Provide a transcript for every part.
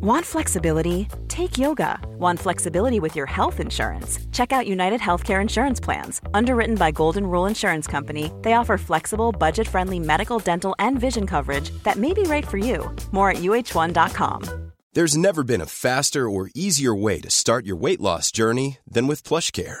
Want flexibility? Take yoga. Want flexibility with your health insurance? Check out United Healthcare Insurance Plans. Underwritten by Golden Rule Insurance Company, they offer flexible, budget friendly medical, dental, and vision coverage that may be right for you. More at uh1.com. There's never been a faster or easier way to start your weight loss journey than with PlushCare.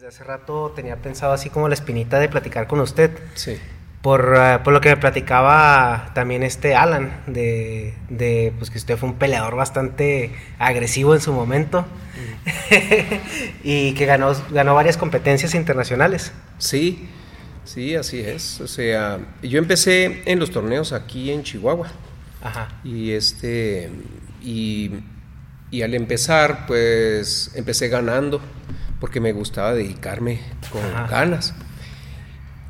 Desde hace rato tenía pensado así como la espinita de platicar con usted. Sí. Por, eh, por lo que me platicaba también este Alan, de, de, pues que usted fue un peleador bastante agresivo en su momento y que ganó, ganó varias competencias internacionales. Sí, sí, así es. O sea, yo empecé en los torneos aquí en Chihuahua. Ajá. Y este, y, y al empezar, pues empecé ganando porque me gustaba dedicarme con Ajá. ganas.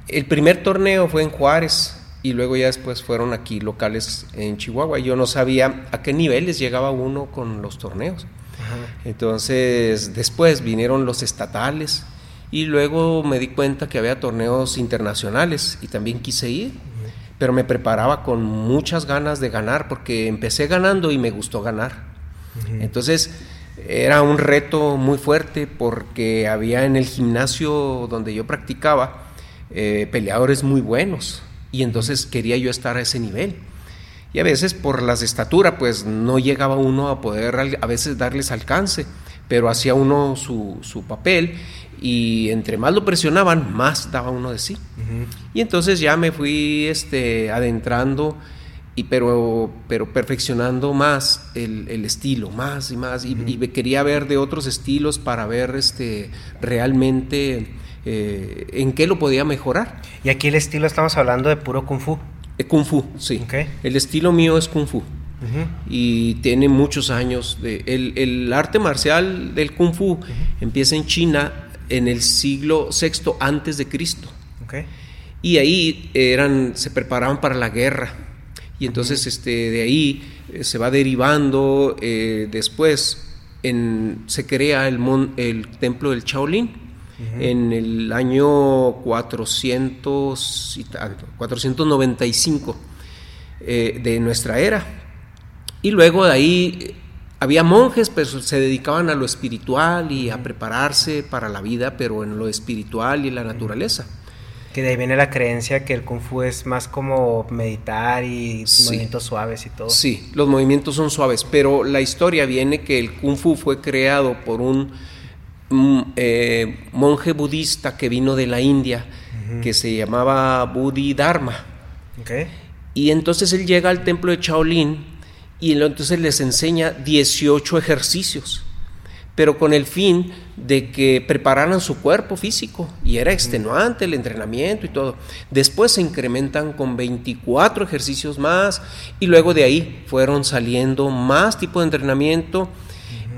El primer torneo fue en Juárez y luego ya después fueron aquí locales en Chihuahua. Yo no sabía a qué niveles llegaba uno con los torneos. Entonces después vinieron los estatales y luego me di cuenta que había torneos internacionales y también quise ir, pero me preparaba con muchas ganas de ganar porque empecé ganando y me gustó ganar. Entonces era un reto muy fuerte porque había en el gimnasio donde yo practicaba eh, peleadores muy buenos y entonces quería yo estar a ese nivel. Y a veces por las de estatura pues no llegaba uno a poder a veces darles alcance, pero hacía uno su, su papel y entre más lo presionaban, más daba uno de sí. Y entonces ya me fui este, adentrando, y pero, pero perfeccionando más el, el estilo, más y más, y, y me quería ver de otros estilos para ver este, realmente eh, en qué lo podía mejorar. Y aquí el estilo estamos hablando de puro kung fu. Eh, Kung Fu, sí. El estilo mío es Kung Fu. Y tiene muchos años. De, el, el arte marcial del Kung Fu empieza en China en el siglo VI antes de Cristo. Y ahí eran, se preparaban para la guerra. Y entonces este, de ahí eh, se va derivando. eh, después en- se crea el, mon- el templo del Shaolin en el año 400 y tanto, 495 eh, de nuestra era. Y luego de ahí había monjes, pero se dedicaban a lo espiritual y a prepararse para la vida, pero en lo espiritual y en la naturaleza. Que de ahí viene la creencia que el kung fu es más como meditar y Sí. movimientos suaves y todo. Sí, los movimientos son suaves, pero la historia viene que el kung fu fue creado por un mm, eh, monje budista que vino de la India, que se llamaba Bodhidharma. Ok. Y entonces él llega al templo de Shaolin y entonces les enseña 18 ejercicios, pero con el fin de que prepararan su cuerpo físico y era extenuante el entrenamiento y todo. Después se incrementan con 24 ejercicios más y luego de ahí fueron saliendo más tipo de entrenamiento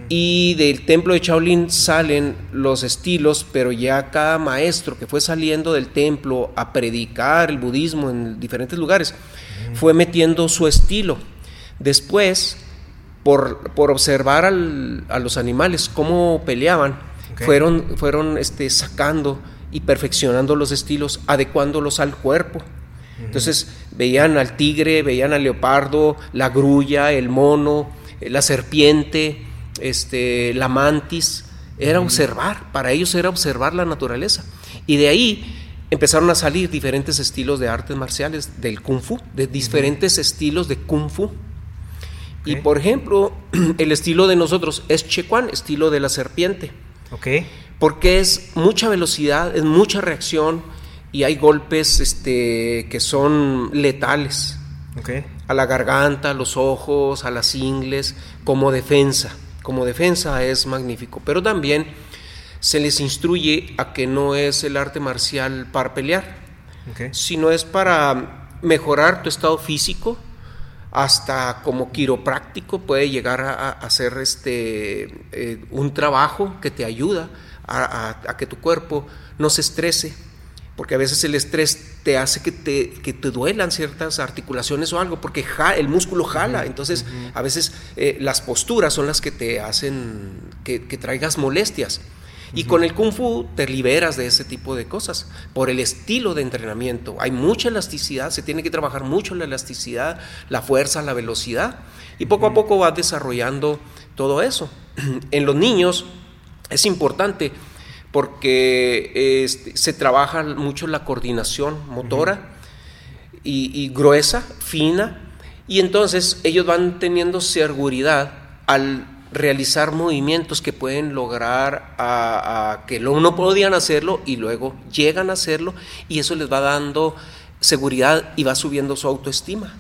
y del templo de Shaolin salen los estilos, pero ya cada maestro que fue saliendo del templo a predicar el budismo en diferentes lugares fue metiendo su estilo. Después, por, por observar al- a los animales cómo peleaban, fueron, fueron este, sacando y perfeccionando los estilos, adecuándolos al cuerpo. Entonces veían al tigre, veían al leopardo, la grulla, el mono, eh, la serpiente, este, la mantis. Era observar, para ellos era observar la naturaleza. Y de ahí empezaron a salir diferentes estilos de artes marciales del kung fu, de diferentes estilos de kung fu. Y por ejemplo, el estilo de nosotros es Chequan, estilo de la serpiente. Ok. Porque es mucha velocidad, es mucha reacción y hay golpes este, que son letales. Ok. A la garganta, a los ojos, a las ingles, como defensa. Como defensa es magnífico. Pero también se les instruye a que no es el arte marcial para pelear, sino es para mejorar tu estado físico, hasta como quiropráctico puede llegar a, a hacer este, eh, un trabajo que te ayuda a, a- a que tu cuerpo no se estrese, porque a veces el estrés te hace que te, que te duelan ciertas articulaciones o algo, porque ja- el músculo jala, entonces a veces eh, las posturas son las que te hacen que, que traigas molestias. Y con el kung fu te liberas de ese tipo de cosas por el estilo de entrenamiento. Hay mucha elasticidad, se tiene que trabajar mucho la elasticidad, la fuerza, la velocidad. Y poco a poco vas desarrollando todo eso. En los niños es importante porque este, se trabaja mucho la coordinación motora y, y gruesa, fina, y entonces ellos van teniendo seguridad al realizar movimientos que pueden lograr a, a que lo- no podían hacerlo y luego llegan a hacerlo y eso les va dando seguridad y va subiendo su autoestima.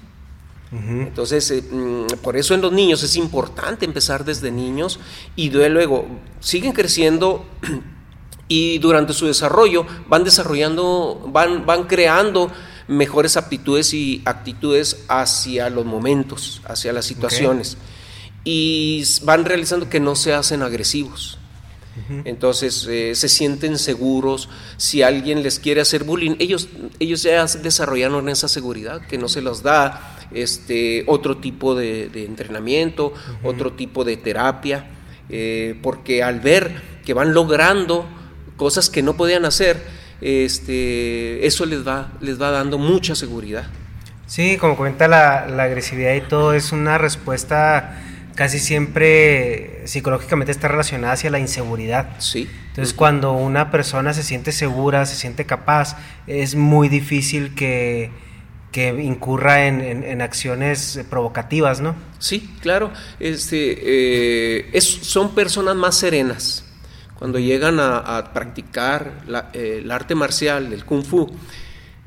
Entonces, eh, mm, por eso en los niños es importante empezar desde niños y de luego siguen creciendo y durante su desarrollo van desarrollando, van, van creando mejores aptitudes y actitudes hacia los momentos, hacia las situaciones y van realizando que no se hacen agresivos. Entonces eh, se sienten seguros. Si alguien les quiere hacer bullying, ellos, ellos ya desarrollaron esa seguridad que no se los da este, otro tipo de, de entrenamiento, otro tipo de terapia, eh, porque al ver que van logrando cosas que no podían hacer, este, eso les va, les va dando mucha seguridad. Sí, como comenta la, la agresividad y todo, es una respuesta casi siempre psicológicamente está relacionada hacia la inseguridad. Sí. Entonces, cuando una persona se siente segura, se siente capaz, es muy difícil que, que incurra en, en- en acciones provocativas, ¿no? Sí, claro. Este, eh, es- son personas más serenas. Cuando llegan a, a practicar la- eh, el arte marcial, el kung fu,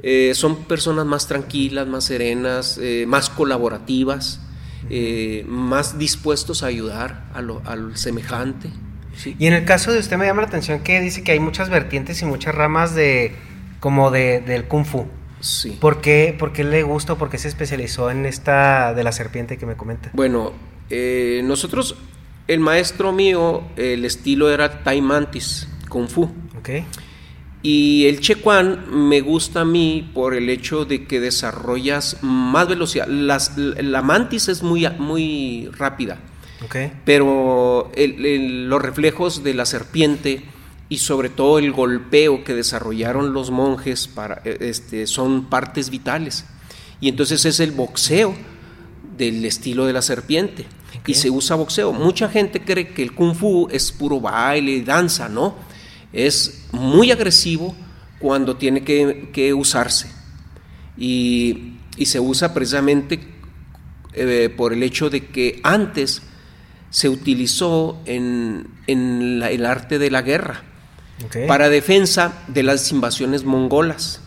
eh, son personas más tranquilas, más serenas, más colaborativas, eh, más dispuestos a ayudar a lo- al semejante. Sí. Y en el caso de usted me llama la atención que dice que hay muchas vertientes y muchas ramas de como de, del kung fu. Sí. ¿Por qué, ¿Por qué le gusta o por qué se especializó en esta de la serpiente que me comenta? Bueno, eh, nosotros, el maestro mío, el estilo era Tai Mantis, Kung Fu. ¿Ok? Y el Chequan me gusta a mí por el hecho de que desarrollas más velocidad. Las- la mantis es muy, muy rápida, ¿Ok? pero el- el- los reflejos de la serpiente y sobre todo el golpeo que desarrollaron los monjes para, eh, este, son partes vitales. Y entonces es el boxeo del estilo de la serpiente. Y se usa boxeo. Mucha gente cree que el kung fu es puro baile y danza, ¿no? Es muy agresivo cuando tiene que, que usarse. Y, y se usa precisamente eh, por el hecho de que antes se utilizó en, en la- el arte de la guerra para defensa de las invasiones mongolas.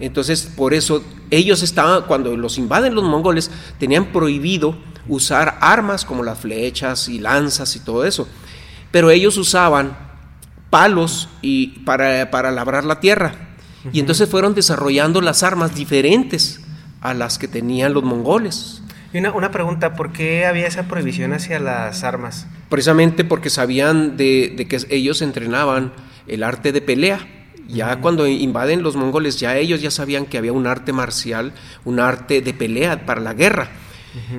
Entonces, por eso ellos estaban, cuando los invaden los mongoles, tenían prohibido usar armas como las flechas y lanzas y todo eso. Pero ellos usaban palos y para, para labrar la tierra. Y entonces fueron desarrollando las armas diferentes a las que tenían los mongoles. Y una, una pregunta, ¿por qué había esa prohibición hacia las armas? precisamente porque sabían de, de que ellos entrenaban el arte de pelea. Ya cuando invaden los mongoles, ya ellos ya sabían que había un arte marcial, un arte de pelea para la guerra,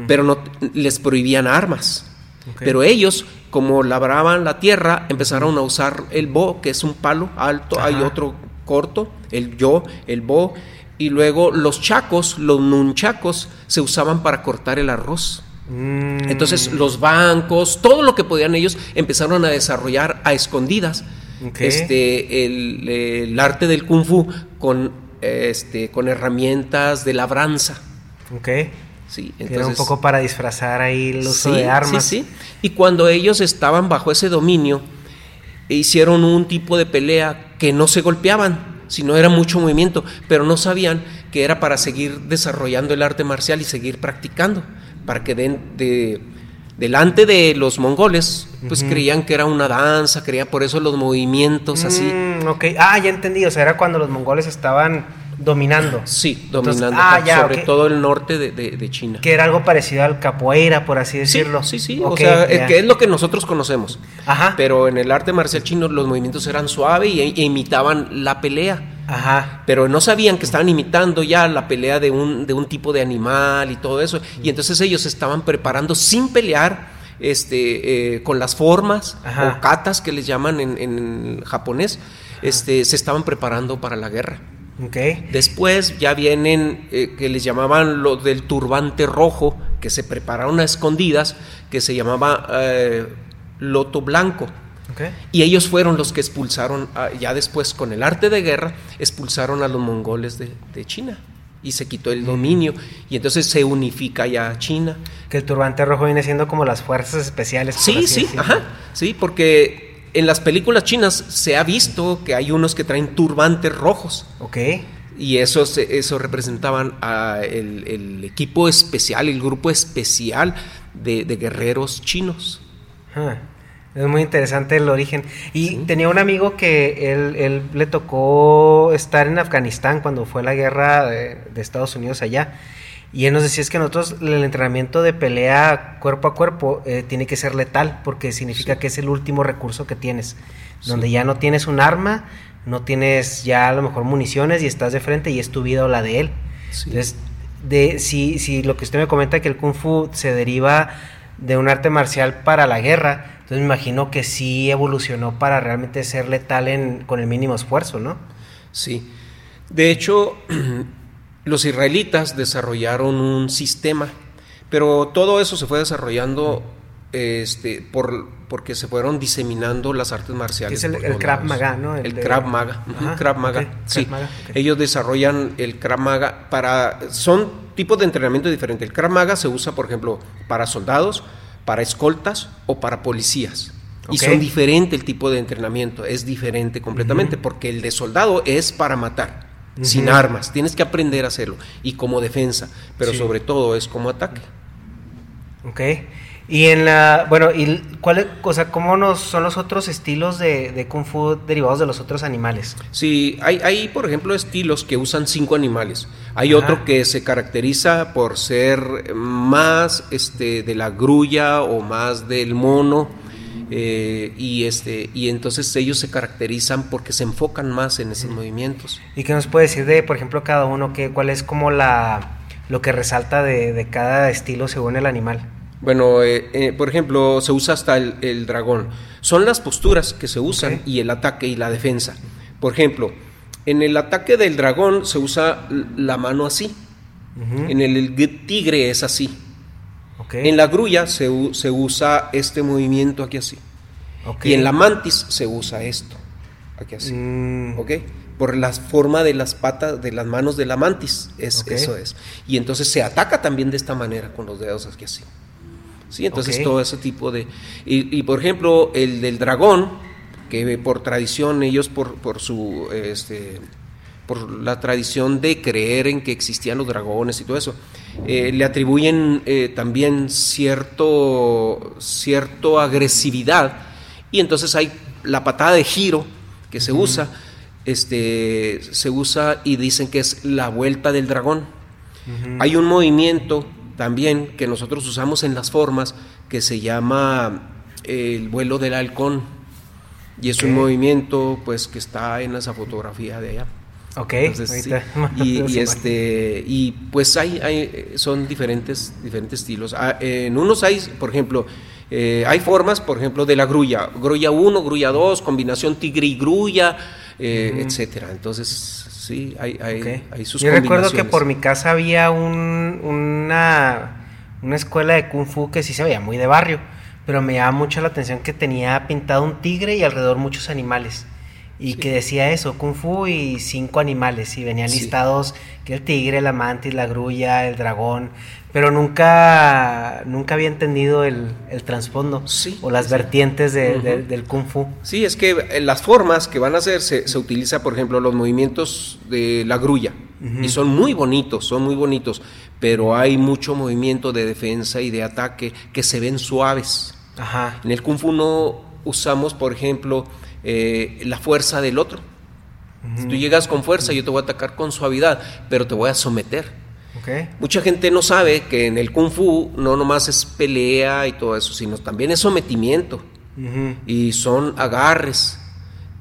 pero no les prohibían armas. Pero ellos, como labraban la tierra, empezaron a usar el bo, que es un palo alto, hay Ajá. otro corto, el yo, el bo, y luego los chacos, los nunchacos, se usaban para cortar el arroz. Mm, Entonces los bancos, todo lo que podían ellos empezaron a desarrollar a escondidas este, el, el arte del kung fu con, este, con herramientas de labranza. ok. Sí, entonces, Era un poco para disfrazar ahí el uso de armas. Sí, sí. Y cuando ellos estaban bajo ese dominio, hicieron un tipo de pelea que no se golpeaban, sino era mucho movimiento, pero no sabían que era para seguir desarrollando el arte marcial y seguir practicando, para que den de delante de los mongoles, pues creían que era una danza, creían por eso los movimientos así. Mm, ok, ah, ya entendí, o sea, era cuando los mongoles estaban dominando. Sí, dominando, ah, sobre todo el norte de, China. Que era algo parecido al capoeira, por así decirlo. Sí, sí, o sea, que es lo que nosotros conocemos. Ajá. Pero en el arte marcial chino los movimientos eran suaves y, e imitaban la pelea. Ajá. Pero no sabían que estaban imitando ya la pelea de un, de un tipo de animal y todo eso. Y entonces ellos estaban preparando sin pelear, este, eh, con las formas o katas que les llaman en, japonés, este, se estaban preparando para la guerra. Okay. Después ya vienen eh, que les llamaban lo del turbante rojo, que se prepararon a escondidas, que se llamaba eh, loto blanco. Y ellos fueron los que expulsaron, ya después con el arte de guerra, expulsaron a los mongoles de, China y se quitó el dominio y entonces se unifica ya China. Que el turbante rojo viene siendo como las fuerzas especiales. Sí, sí, ajá, sí, porque en las películas chinas se ha visto que hay unos que traen turbantes rojos. Ok. Y eso, eso representaban a el, equipo especial, el grupo especial de, guerreros chinos. Ajá. Es muy interesante el origen. Y tenía un amigo que él, le tocó estar en Afganistán cuando fue la guerra de, Estados Unidos allá. Y él nos decía es que nosotros el entrenamiento de pelea cuerpo a cuerpo eh, tiene que ser letal porque significa que es el último recurso que tienes. Donde ya no tienes un arma, no tienes ya a lo mejor municiones y estás de frente y es tu vida o la de él. Entonces, de, si, si lo que usted me comenta que el kung fu se deriva de un arte marcial para la guerra, entonces me imagino que sí evolucionó para realmente ser letal en, con el mínimo esfuerzo, ¿no? Sí. De hecho, los israelitas desarrollaron un sistema, pero todo eso se fue desarrollando este, por, porque se fueron diseminando las artes marciales. Es el, Krav Maga, ¿no? El, Krav Maga. Krav Maga. sí. Ellos desarrollan el Krav Maga para. Son tipos de entrenamiento diferentes. El Krav Maga se usa, por ejemplo, para soldados, para escoltas o para policías. Y son diferente el tipo de entrenamiento, es diferente completamente, porque el de soldado es para matar, sin armas, tienes que aprender a hacerlo, y como defensa, pero sobre todo es como ataque. Ok. Y en la, bueno, y cuál, o sea, ¿cómo nos, son los otros estilos de, de, Kung Fu derivados de los otros animales? Sí, hay, hay, por ejemplo, estilos que usan cinco animales. Hay otro que se caracteriza por ser más este, de la grulla o más del mono. Eh, y este y entonces ellos se caracterizan porque se enfocan más en esos movimientos. ¿Y qué nos puede decir de, por ejemplo, cada uno? Que, ¿Cuál es como la lo que resalta de, de cada estilo según el animal? Bueno, eh, eh, por ejemplo, se usa hasta el, dragón. Son las posturas que se usan y el ataque y la defensa. Por ejemplo, en el ataque del dragón se usa la mano así. En el, tigre es así. En la grulla se, usa este movimiento aquí así. Y en la mantis se usa esto. Aquí así. Mm. ¿Ok? Por la forma de las patas, de las manos de la mantis. Es, Eso es. Y entonces se ataca también de esta manera, con los dedos aquí así. ¿sí? Entonces todo ese tipo de... Y, por ejemplo, el del dragón, que por tradición ellos por, por su... Este, por la tradición de creer en que existían los dragones y todo eso, eh, le atribuyen eh, también cierto, cierto agresividad. Y entonces hay la patada de giro que se usa, este, se usa y dicen que es la vuelta del dragón. Hay un movimiento también que nosotros usamos en las formas que se llama el vuelo del halcón. Y es un movimiento pues que está en esa fotografía de allá. Ok, y, este y pues hay, hay son diferentes diferentes estilos. Ah, en unos hay, por ejemplo, eh, hay formas, por ejemplo, de la grulla, grulla 1, grulla 2, combinación tigre y grulla, eh, etcétera. Entonces Sí, hay, hay, hay sus Yo recuerdo que por mi casa había un, una, una escuela de Kung Fu que sí se veía muy de barrio, pero me llama mucho la atención que tenía pintado un tigre y alrededor muchos animales. Y que decía eso, Kung Fu y cinco animales, y venían listados que el tigre, la mantis, la grulla, el dragón, pero nunca, nunca había entendido el, el trasfondo o las vertientes del Kung Fu. Sí, es que eh, las formas que van a hacer se, se utiliza, por ejemplo, los movimientos de la grulla, y son muy bonitos, son muy bonitos, pero hay mucho movimiento de defensa y de ataque que se ven suaves. Ajá. En el Kung Fu no usamos, por ejemplo, eh, la fuerza del otro. Si tú llegas con fuerza, yo te voy a atacar con suavidad, pero te voy a someter. Mucha gente no sabe que en el kung fu no nomás es pelea y todo eso, sino también es sometimiento y son agarres.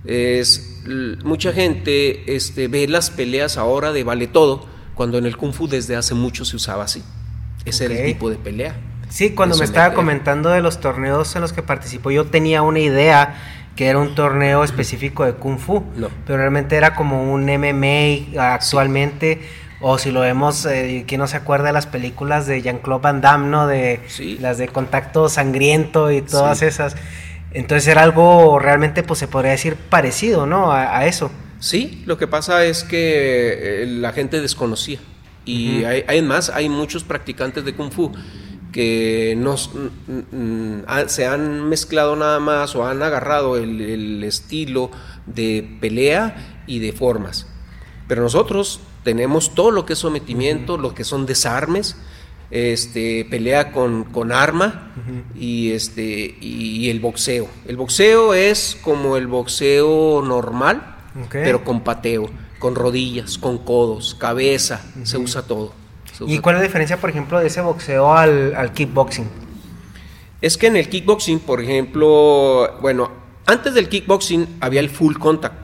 Es, mucha gente este, ve las peleas ahora de vale todo, cuando en el kung fu desde hace mucho se usaba así. Ese era el tipo de pelea. Sí, cuando me estaba comentando de los torneos en los que participó, yo tenía una idea que era un torneo específico de Kung Fu, pero realmente era como un MMA actualmente. O si lo vemos, eh, ¿quién no se acuerda de las películas de Jean-Claude Van Damme, ¿no? De las de contacto sangriento y todas esas. Entonces era algo realmente, pues se podría decir parecido, ¿no? A, eso. Sí, lo que pasa es que eh, la gente desconocía. Y hay, además hay muchos practicantes de Kung Fu que nos, se han mezclado nada más o han agarrado el, estilo de pelea y de formas. Pero nosotros tenemos todo lo que es sometimiento, lo que son desarmes, este, pelea con, con arma y, este, y, el boxeo. El boxeo es como el boxeo normal, pero con pateo, con rodillas, con codos, cabeza, se usa todo. ¿Y cuál es la diferencia, por ejemplo, de ese boxeo al, kickboxing? Es que en el kickboxing, por ejemplo, bueno, antes del kickboxing había el full contact.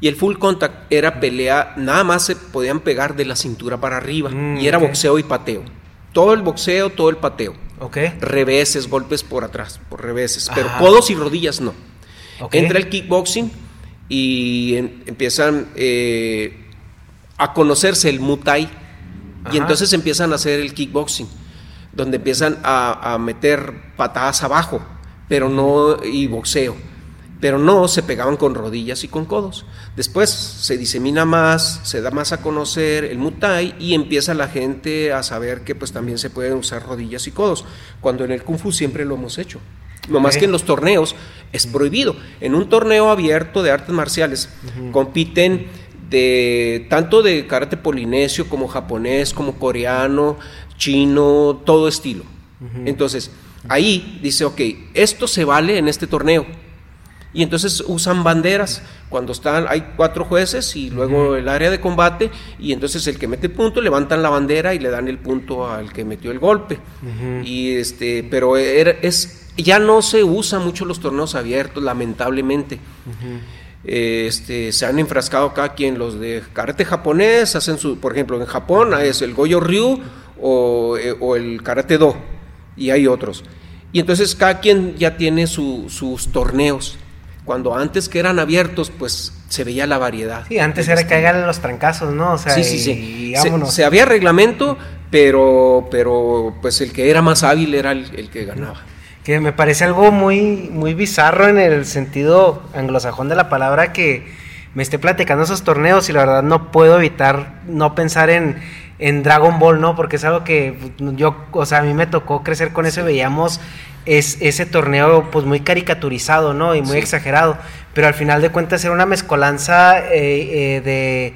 Y el full contact era pelea, nada más se podían pegar de la cintura para arriba. Mm, y era boxeo y pateo. Todo el boxeo, todo el pateo. Okay. Reveses, golpes por atrás, por reveses. Pero codos y rodillas no. Entra el kickboxing y empiezan eh, a conocerse el muay y entonces empiezan a hacer el kickboxing, donde empiezan a, meter patadas abajo, pero no, y boxeo, pero no se pegaban con rodillas y con codos. Después se disemina más, se da más a conocer el mutai y empieza la gente a saber que pues también se pueden usar rodillas y codos, cuando en el kung fu siempre lo hemos hecho. Lo más que en los torneos es prohibido. En un torneo abierto de artes marciales compiten de tanto de karate polinesio como japonés, como coreano, chino, todo estilo. Entonces, ahí dice, ok, esto se vale en este torneo. Y entonces usan banderas cuando están, hay cuatro jueces y luego el área de combate, y entonces el que mete el punto levantan la bandera y le dan el punto al que metió el golpe. Y este, pero es, ya no se usa mucho los torneos abiertos, lamentablemente este, se han enfrascado acá quien los de karate japonés hacen su, por ejemplo, en Japón es el Goyo Ryu o, eh, el karate Do y hay otros. Y entonces cada quien ya tiene sus torneos. Cuando antes que eran abiertos, pues se veía la variedad. Sí, antes era que hagan los trancazos, ¿no? O sea, sí, sí, sí. Se, había reglamento, pero, pero pues el que era más hábil era el que ganaba que me parece algo muy, muy bizarro en el sentido anglosajón de la palabra que me esté platicando esos torneos y la verdad no puedo evitar no pensar en, en Dragon Ball, ¿no? Porque es algo que yo, o sea, a mí me tocó crecer con eso y veíamos es, ese torneo pues muy caricaturizado, ¿no? Y muy exagerado, pero al final de cuentas era una mezcolanza eh, eh, de,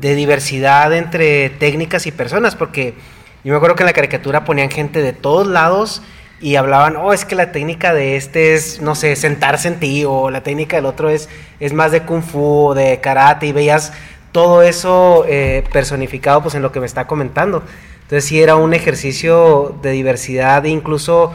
de diversidad entre técnicas y personas, porque yo me acuerdo que en la caricatura ponían gente de todos lados, y hablaban, oh, es que la técnica de este es, no sé, sentarse en ti, o la técnica del otro es, es más de kung fu, de karate, y veías todo eso eh, personificado pues en lo que me está comentando. Entonces sí era un ejercicio de diversidad, e incluso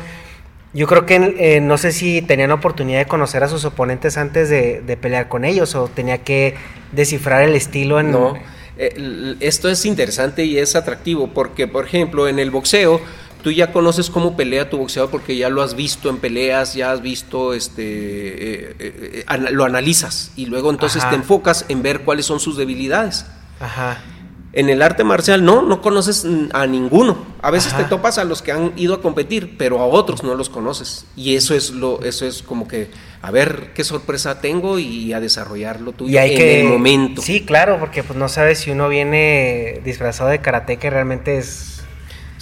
yo creo que no sé si tenían oportunidad de conocer a sus oponentes antes de, pelear con ellos, o tenía que descifrar el estilo en... No, eh, esto es interesante y es atractivo, porque por ejemplo en el boxeo, tú ya conoces cómo pelea tu boxeador porque ya lo has visto en peleas, ya has visto, este, eh, eh, eh, lo analizas y luego entonces te enfocas en ver cuáles son sus debilidades. Ajá. En el arte marcial no, no conoces a ninguno, A veces Ajá. te topas a los que han ido a competir, pero a otros no los conoces. Y eso es lo, eso es como que, a ver qué sorpresa tengo y a desarrollar lo tuyo Y hay en que... el momento. Sí, claro, porque pues no sabes si uno viene disfrazado de karate que realmente es...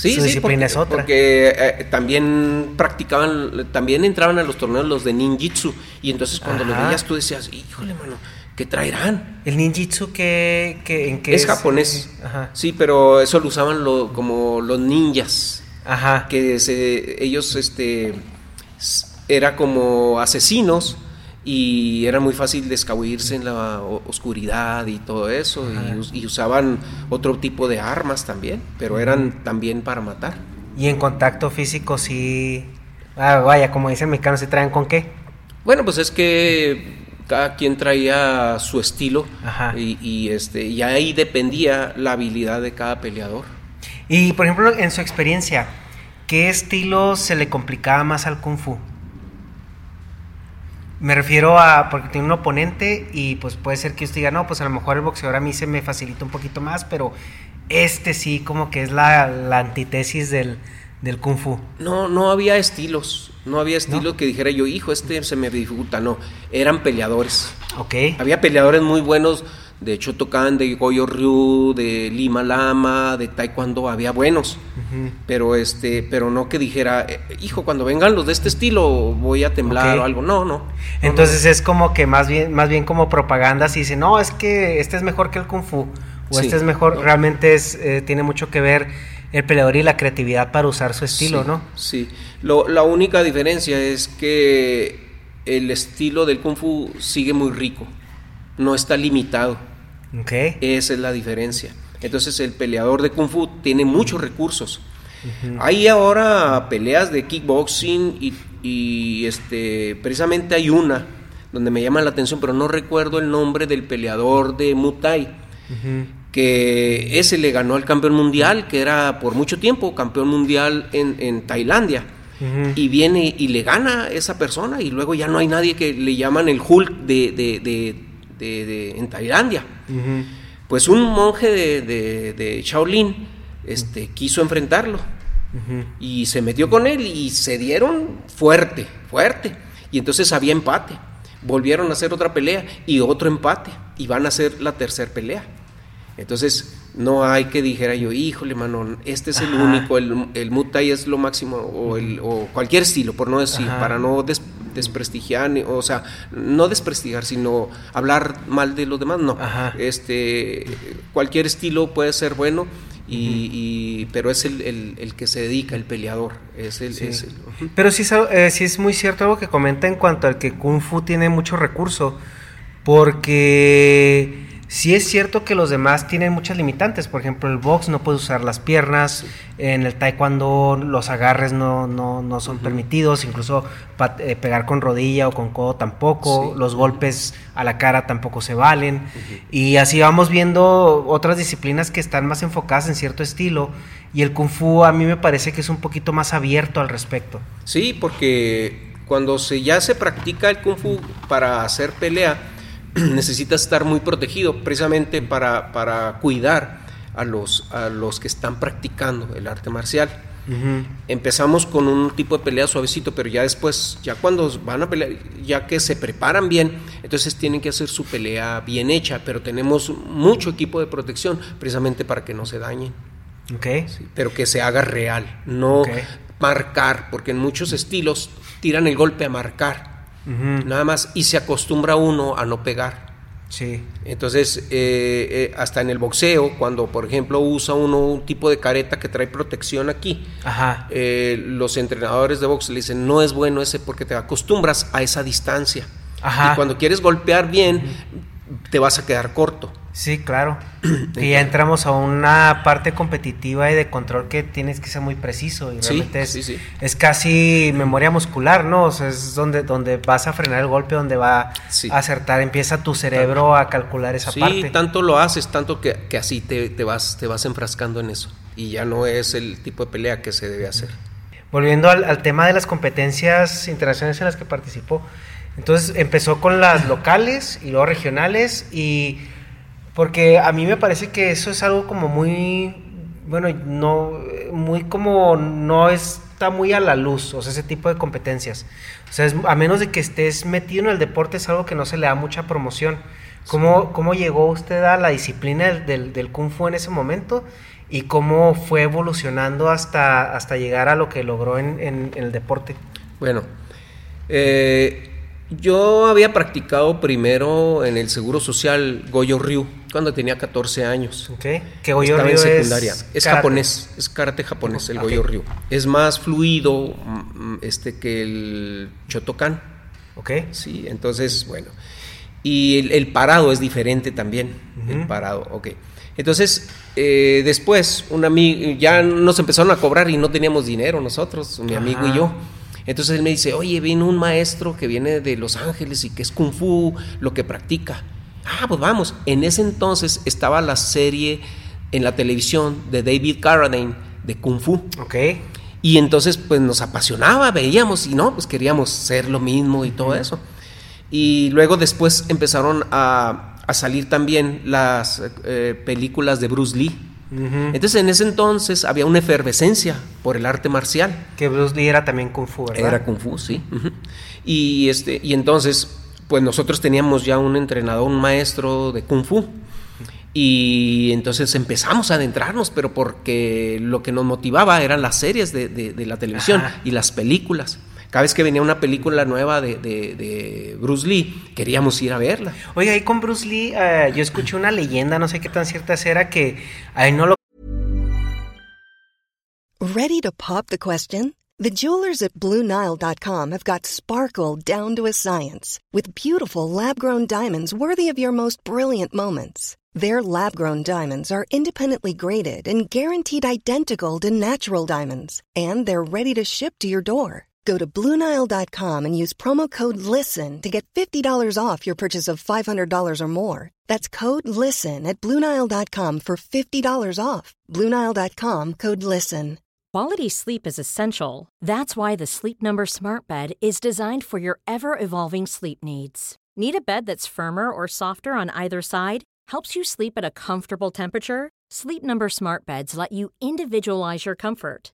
Sí, su sí, disciplina porque, es otra. porque eh, también practicaban, también entraban a los torneos los de ninjitsu y entonces cuando lo Ajá. veías tú decías, híjole, mano, ¿qué traerán? El ninjitsu que, que en qué Es japonés, Ajá. sí, pero eso lo usaban lo- como los ninjas, Ajá. que se, ellos, este, era como asesinos y era muy fácil de escabullirse en la oscuridad y todo eso y, us- y usaban otro tipo de armas también, pero eran también para matar. Y en contacto físico sí... Ah, vaya, como dicen mexicanos, ¿se traen con qué? Bueno, pues es que cada quien traía su estilo Ajá. y, y, este y ahí dependía la habilidad de cada peleador. Y por ejemplo, en su experiencia, ¿qué estilo se le complicaba más al kung fu? Me refiero a, porque tiene un oponente y pues puede ser que usted diga, no, pues a lo mejor el boxeador a mí se me facilita un poquito más, pero este sí como que es la, la antítesis del, del kung fu. No, no había estilos, no había estilo que dijera yo, hijo, este se me dificulta, no, eran peleadores. Ok. Había peleadores muy buenos, de hecho tocaban de Goyo Ryu, de Lima Lama, de Taekwondo, había buenos. Pero este, pero no que dijera, "Eh, hijo, cuando vengan los de este estilo voy a temblar o algo. No, no. Entonces es como que más bien, más bien como propaganda, si dice, no, es que este es mejor que el kung fu, o Sí. este es mejor, realmente es, eh, tiene mucho que ver el peleador y la creatividad para usar su estilo, Sí, ¿no? Sí. Lo- la única diferencia es que el estilo del kung fu sigue muy rico, no está limitado. Esa es la diferencia. Entonces el peleador de kung fu tiene muchos recursos. Hay ahora peleas de kickboxing y, y, este precisamente hay una donde me llama la atención, pero no recuerdo el nombre del peleador de Muay Thai que ese le ganó al campeón mundial, que era por mucho tiempo campeón mundial en, en Tailandia. Y viene y le gana esa persona y luego ya no hay nadie que le llaman el Hulk de, de- de- de- de- en Tailandia. Pues un monje de, Shaolin este, quiso enfrentarlo y se metió con él y se dieron fuerte, fuerte. Y entonces había empate. Volvieron a hacer otra pelea y otro empate. Y van a hacer la tercera pelea. Entonces no hay que dijera yo, híjole, mano, este es el Ajá. único, el, el Muay Thai es lo máximo, o, el, o cualquier estilo, por no decir, Ajá. para no des- desprestigiar, o sea, no desprestigiar, sino hablar mal de los demás, no. Ajá. Este, cualquier estilo puede ser bueno, y, y- pero es el, el- el que se dedica, el peleador, es el... Sí. es el-. Pero sí, eh, sí es muy cierto algo que comenta en cuanto al que Kung Fu tiene mucho recurso, porque sí es cierto que los demás tienen muchas limitantes. Por ejemplo, el box no puede usar las piernas, en el taekwondo los agarres no, no, no son permitidos, incluso eh, pegar con rodilla o con codo tampoco, Sí. los golpes a la cara tampoco se valen. Y así vamos viendo otras disciplinas que están más enfocadas en cierto estilo. Y el kung fu a mí me parece que es un poquito más abierto al respecto. Sí, porque cuando se, ya se practica el kung fu para hacer pelea, necesitas estar muy protegido precisamente para, para cuidar a los, a los que están practicando el arte marcial. Empezamos con un tipo de pelea suavecito, pero ya después, ya cuando van a pelear, ya que se preparan bien, entonces tienen que hacer su pelea bien hecha, pero tenemos mucho equipo de protección precisamente para que no se dañen. Ok. Sí, pero que se haga real, no marcar, porque en muchos estilos tiran el golpe a marcar, Nada más, y se acostumbra uno a no pegar. Sí. Entonces, eh, eh, hasta en el boxeo, cuando por ejemplo usa uno un tipo de careta que trae protección aquí, Ajá. eh, los entrenadores de box le dicen, no es bueno ese porque te acostumbras a esa distancia. Ajá. Y cuando quieres golpear bien, te vas a quedar corto. Sí, claro. y ya entramos a una parte competitiva y de control que tienes que ser muy preciso. Y Sí, realmente es, sí, sí. es casi memoria muscular, ¿no? O sea, es donde, donde vas a frenar el golpe, donde va Sí. a acertar, empieza tu cerebro a calcular esa Sí, parte. tanto lo haces, tanto que, que así te, te vas, te vas enfrascando en eso. Y ya no es el tipo de pelea que se debe hacer. Volviendo al, al tema de las competencias internacionales en las que participó, entonces empezó con las locales y luego regionales y porque a mí me parece que eso es algo como muy bueno, no, muy como, no está muy a la luz, o sea, ese tipo de competencias. O sea, a menos de que estés metido en el deporte, es algo que no se le da mucha promoción. ¿Cómo, cómo llegó usted a la disciplina del, del, Kung Fu en ese momento? ¿Y cómo fue evolucionando hasta, hasta llegar a lo que logró en, en, el deporte? Bueno, eh, yo había practicado primero en el Seguro Social Goyo Ryu cuando tenía 14 años. Okay. ¿Qué Goyo Estaba Ryu en secundaria. Es, japonés, es karate japonés el Goyo Ryu. Es más fluido mm, este que el Shotokan. Ok. Sí, entonces, bueno. Y el, parado es diferente también. El parado, ok. Entonces, eh, después, un amigo, ya nos empezaron a cobrar y no teníamos dinero nosotros, mi amigo y yo. Entonces él me dice, oye, vino un maestro que viene de Los Ángeles y que es kung fu, lo que practica. Ah, pues vamos. En ese entonces estaba la serie en la televisión de David Carradine de kung fu. Ok. Y entonces pues nos apasionaba, veíamos y no, pues queríamos ser lo mismo y todo eso. Y luego después empezaron a, salir también las eh, películas de Bruce Lee entonces en ese entonces había una efervescencia por el arte marcial. Que Bruce Lee era también Kung Fu, ¿verdad? Era Kung Fu, sí. y, este, y entonces, pues nosotros teníamos ya un entrenador, un maestro de Kung Fu. Y entonces empezamos a adentrarnos, pero porque lo que nos motivaba eran las series de, la televisión y las películas. Cada vez que venía una película nueva de, Bruce Lee, queríamos ir a verla. Oiga, ahí con Bruce Lee, uh, yo escuché una leyenda, no sé qué tan cierta será, que ahí no lo. ¿Ready to pop the question? The jewelers at BlueNile.com have got sparkle down to a science with beautiful lab grown diamonds worthy of your most brilliant moments. Their lab grown diamonds are independently graded and guaranteed identical to natural diamonds, and they're ready to ship to your door. Go to Bluenile.com and use promo code LISTEN to get $50 off your purchase of $500 or more. That's code LISTEN at Bluenile.com for $50 off. Bluenile.com code LISTEN. Quality sleep is essential. That's why the Sleep Number Smart Bed is designed for your ever evolving sleep needs. Need a bed that's firmer or softer on either side? Helps you sleep at a comfortable temperature? Sleep Number Smart Beds let you individualize your comfort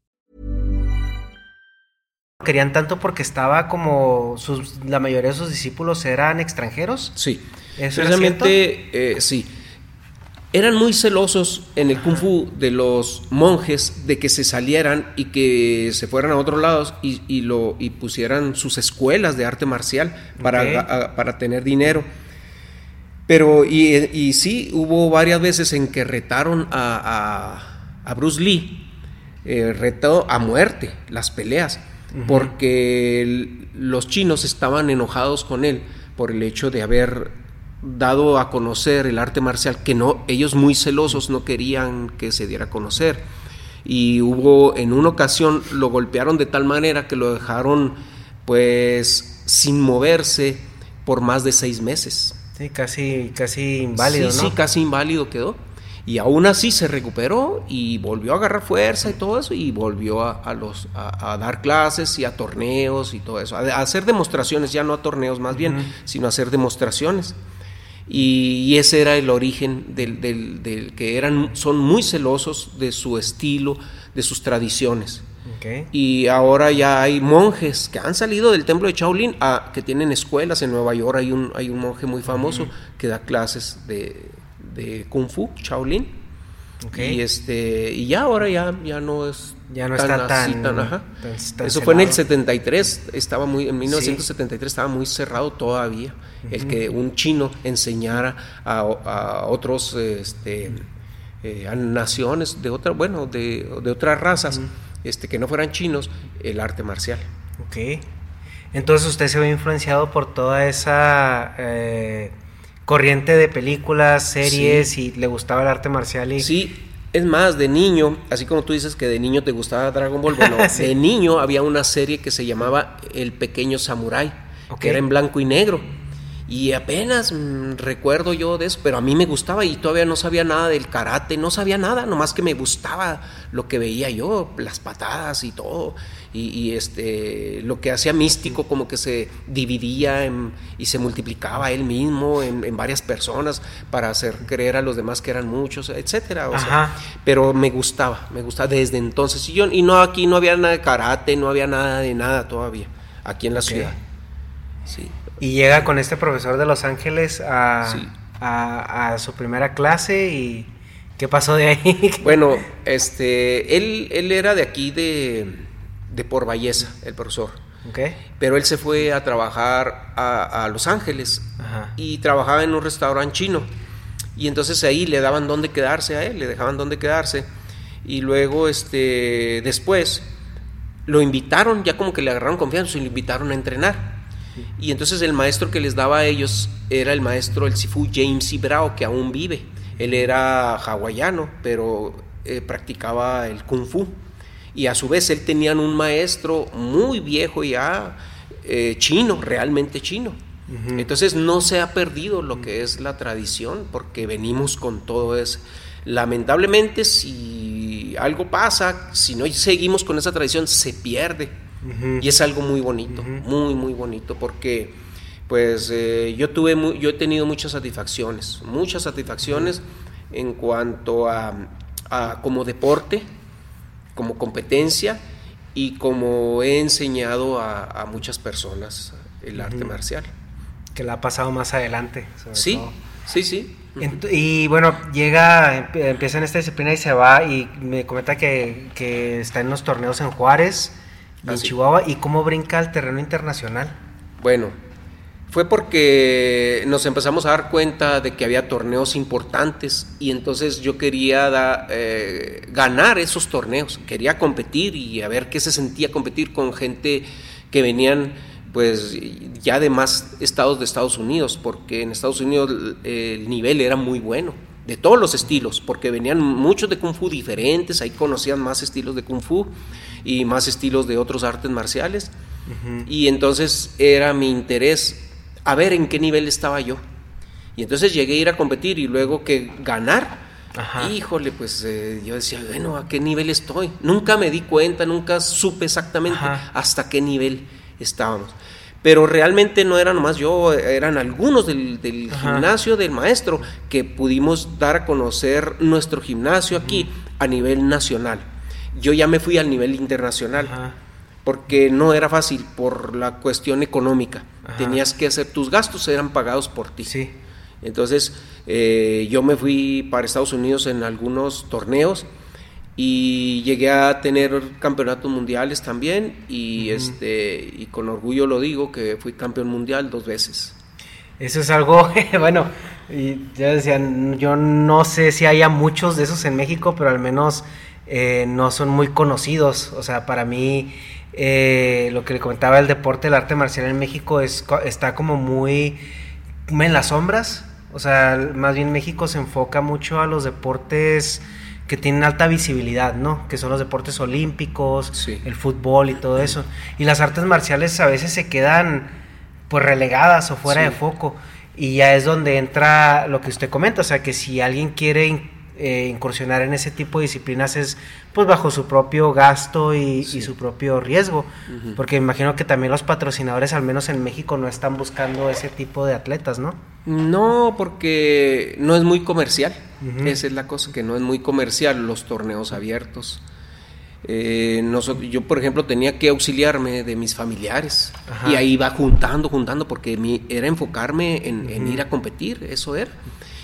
Querían tanto porque estaba como sus, la mayoría de sus discípulos eran extranjeros. Sí. ¿Eso Realmente, eh, sí. Eran muy celosos en el kung fu de los monjes de que se salieran y que se fueran a otros lados y, lo, y pusieran sus escuelas de arte marcial para, para tener dinero. Pero, y, y, sí, hubo varias veces en que retaron a, a, Bruce Lee, eh, retó a muerte las peleas porque los chinos estaban enojados con él por el hecho de haber dado a conocer el arte marcial que no ellos muy celosos no querían que se diera a conocer. Y hubo en una ocasión lo golpearon de tal manera que lo dejaron pues sin moverse por más de seis meses. Sí casi casi inválido sí, sí casi inválido quedó y aún así se recuperó y volvió a agarrar fuerza y todo eso y volvió a, los, a, dar clases y a torneos y todo eso, a, hacer demostraciones, ya no a torneos más bien, sino a hacer demostraciones. Y, ese era el origen del, del, que eran, son muy celosos de su estilo, de sus tradiciones. Y ahora ya hay monjes que han salido del templo de Shaolin, a, que tienen escuelas en Nueva York. Hay un, hay un monje muy famoso que da clases de, de Kung Fu, Shaolin. Y este y ya ahora ya, ya no es ya no está tan, Eso fue en el 73, estaba muy en 1973 estaba muy cerrado todavía el que un chino enseñara a, otros este eh, a naciones de otra bueno de, de otras razas este que no fueran chinos el arte marcial. Ok. Entonces usted se ve influenciado por toda esa eh, corriente de películas, series y le gustaba el arte marcial y... Sí, es más, de niño, así como tú dices que de niño te gustaba Dragon Ball, bueno, de niño había una serie que se llamaba El Pequeño Samurai, que era en blanco y negro. Y apenas mm, recuerdo yo de eso, pero a mí me gustaba y todavía no sabía nada del karate, no sabía nada, nomás que me gustaba lo que veía yo, las patadas y todo. Y, este, lo que hacía místico, como que se dividía y se multiplicaba él mismo en, varias personas para hacer creer a los demás que eran muchos, etcétera. pero me gustaba, me gustaba desde entonces. Y, yo, y no, aquí no había nada de karate, no había nada de nada todavía, aquí en la ciudad. Sí. Y llega con este profesor de Los Ángeles a, a, su primera clase y ¿qué pasó de ahí? bueno, este, él, él era de aquí de, de Por Valleza, el profesor. Okay. Pero él se fue a trabajar a, a Los Ángeles y trabajaba en un restaurante chino. Y entonces ahí le daban dónde quedarse a él, le dejaban dónde quedarse. Y luego, este, después, lo invitaron, ya como que le agarraron confianza y lo invitaron a entrenar. Y entonces el maestro que les daba a ellos era el maestro, el Sifu James Ibrao, que aún vive. Él era hawaiano, pero eh, practicaba el kung fu. Y a su vez él tenía un maestro muy viejo ya, eh, chino, realmente chino. Entonces no se ha perdido lo que es la tradición, porque venimos con todo eso. Lamentablemente, si algo pasa, si no seguimos con esa tradición, se pierde. Y es algo muy bonito, muy, muy bonito, porque pues eh, yo, tuve yo he tenido muchas satisfacciones, muchas satisfacciones en cuanto a, como deporte, como competencia y como he enseñado a, muchas personas el arte marcial. Que la ha pasado más adelante. sí, sí, sí, y bueno, llega, empieza en esta disciplina y se va y me comenta que, que está en los torneos en Juárez en Chihuahua y cómo brinca al terreno internacional. Bueno, fue porque nos empezamos a dar cuenta de que había torneos importantes y entonces yo quería eh, ganar esos torneos, quería competir y a ver qué se sentía competir con gente que venían pues ya de más estados de Estados Unidos, porque en Estados Unidos el nivel era muy bueno, de todos los estilos, porque venían muchos de kung fu diferentes, ahí conocían más estilos de kung fu y más estilos de otros artes marciales. Y entonces era mi interés a ver en qué nivel estaba yo. Y entonces llegué a ir a competir y luego que ganar, híjole, pues eh, yo decía, bueno, ¿a qué nivel estoy? Nunca me di cuenta, nunca supe exactamente hasta qué nivel estábamos. Pero realmente no era nomás yo, eran algunos del, gimnasio del maestro que pudimos dar a conocer nuestro gimnasio aquí a nivel nacional yo ya me fui al nivel internacional. Porque no era fácil por la cuestión económica. Tenías que hacer, tus gastos eran pagados por ti. Sí. Entonces, eh, yo me fui para Estados Unidos en algunos torneos y llegué a tener campeonatos mundiales también y este y con orgullo lo digo que fui campeón mundial dos veces. Eso es algo, bueno, y ya decían, yo no sé si haya muchos de esos en México, pero al menos eh, no son muy conocidos. O sea, para mí, eh, lo que le comentaba el deporte, el arte marcial en México es, está como muy en las sombras. O sea, más bien México se enfoca mucho a los deportes que tienen alta visibilidad, ¿no? Que son los deportes olímpicos, el fútbol y todo eso. Y las artes marciales a veces se quedan pues relegadas o fuera de foco. Y ya es donde entra lo que usted comenta, o sea, que si alguien quiere eh, incursionar en ese tipo de disciplinas es pues bajo su propio gasto y, su propio riesgo, porque imagino que también los patrocinadores, al menos en México, no están buscando ese tipo de atletas, ¿no? No, porque no es muy comercial, esa es la cosa, que no es muy comercial los torneos abiertos. Eh, yo, por ejemplo, tenía que auxiliarme de mis familiares. Y ahí iba juntando, juntando, porque mi, era enfocarme en ir a competir, eso era.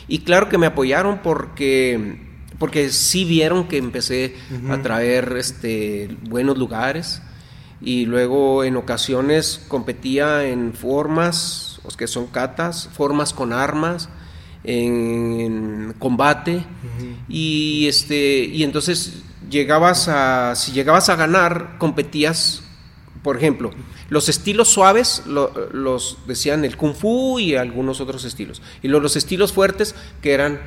Y claro que me apoyaron porque, porque sí vieron que empecé a traer este, buenos lugares. Y luego en ocasiones competía en formas, los que son catas, formas con armas, en, combate. Y este y entonces llegabas a si llegabas a ganar competías por ejemplo los estilos suaves los decían el kung fu y algunos otros estilos. Y los, estilos fuertes, que eran,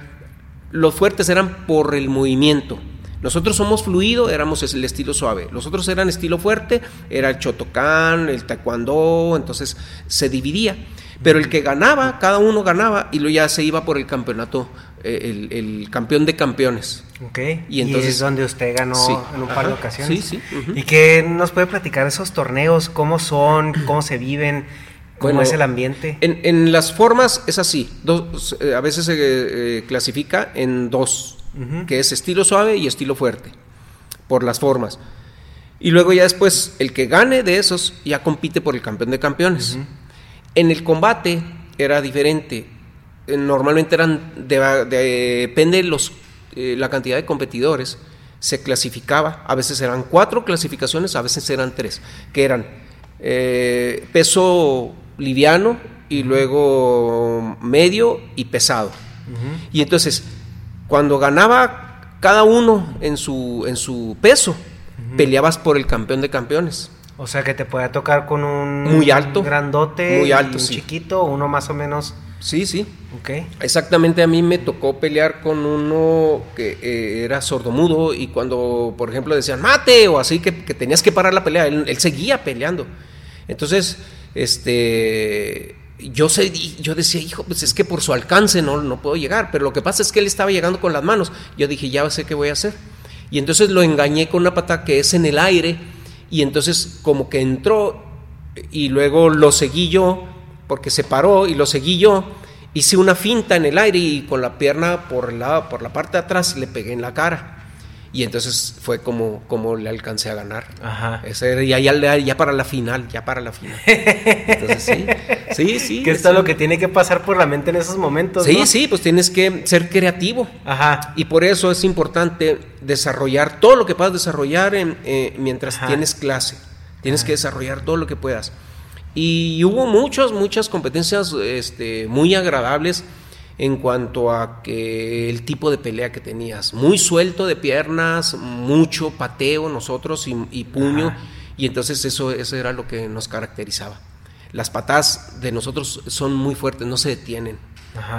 los fuertes eran por el movimiento. Nosotros somos fluido, éramos el estilo suave. Los otros eran estilo fuerte, era el Chotocán, el Taekwondo, entonces se dividía. Pero el que ganaba, cada uno ganaba y luego ya se iba por el campeonato, eh, el, campeón de campeones. Ok. Y entonces. es donde usted ganó en un par de ocasiones. Sí, sí. ¿Y qué nos puede platicar esos torneos? ¿Cómo son? ¿Cómo se viven? ¿Cómo es el ambiente? En, las formas es así. Dos, eh, a veces se eh, clasifica en dos que es estilo suave y estilo fuerte, por las formas. Y luego ya después, el que gane de esos ya compite por el campeón de campeones. En el combate era diferente. Eh, normalmente eran, depende los, eh, la cantidad de competidores, se clasificaba. A veces eran cuatro clasificaciones, a veces eran tres, que eran eh, peso liviano y luego medio y pesado. Y entonces cuando ganaba cada uno en su, en su peso, peleabas por el campeón de campeones. O sea que te podía tocar con un muy alto, grandote, muy alto, un chiquito, uno más o menos. Sí, sí. Okay. Exactamente, a mí me tocó pelear con uno que eh, era sordomudo y cuando, por ejemplo, decían mate o así que, tenías que parar la pelea, él, él, seguía peleando. Entonces, este, yo, sé, yo decía, hijo, pues es que por su alcance no, no puedo llegar, pero lo que pasa es que él estaba llegando con las manos. Yo dije, ya sé qué voy a hacer. Y entonces lo engañé con una pata que es en el aire, y entonces como que entró, y luego lo seguí yo, porque se paró, y lo seguí yo. Hice una finta en el aire y con la pierna por la, por la parte de atrás le pegué en la cara. Y entonces fue como, como le alcancé a ganar. Ajá. Ese, ya, ya, ya, para la final, ya para la final. Entonces sí, sí, sí. Que esto es lo que tiene que pasar por la mente en esos momentos. Sí, sí, pues tienes que ser creativo. Ajá. Y por eso es importante desarrollar todo lo que puedas desarrollar en, eh, mientras tienes clase. Tienes que desarrollar todo lo que puedas. Y hubo muchas, muchas competencias este, muy agradables en cuanto a que el tipo de pelea que tenías, muy suelto de piernas, mucho pateo nosotros y, puño, y entonces eso, eso era lo que nos caracterizaba. Las patas de nosotros son muy fuertes, no se detienen.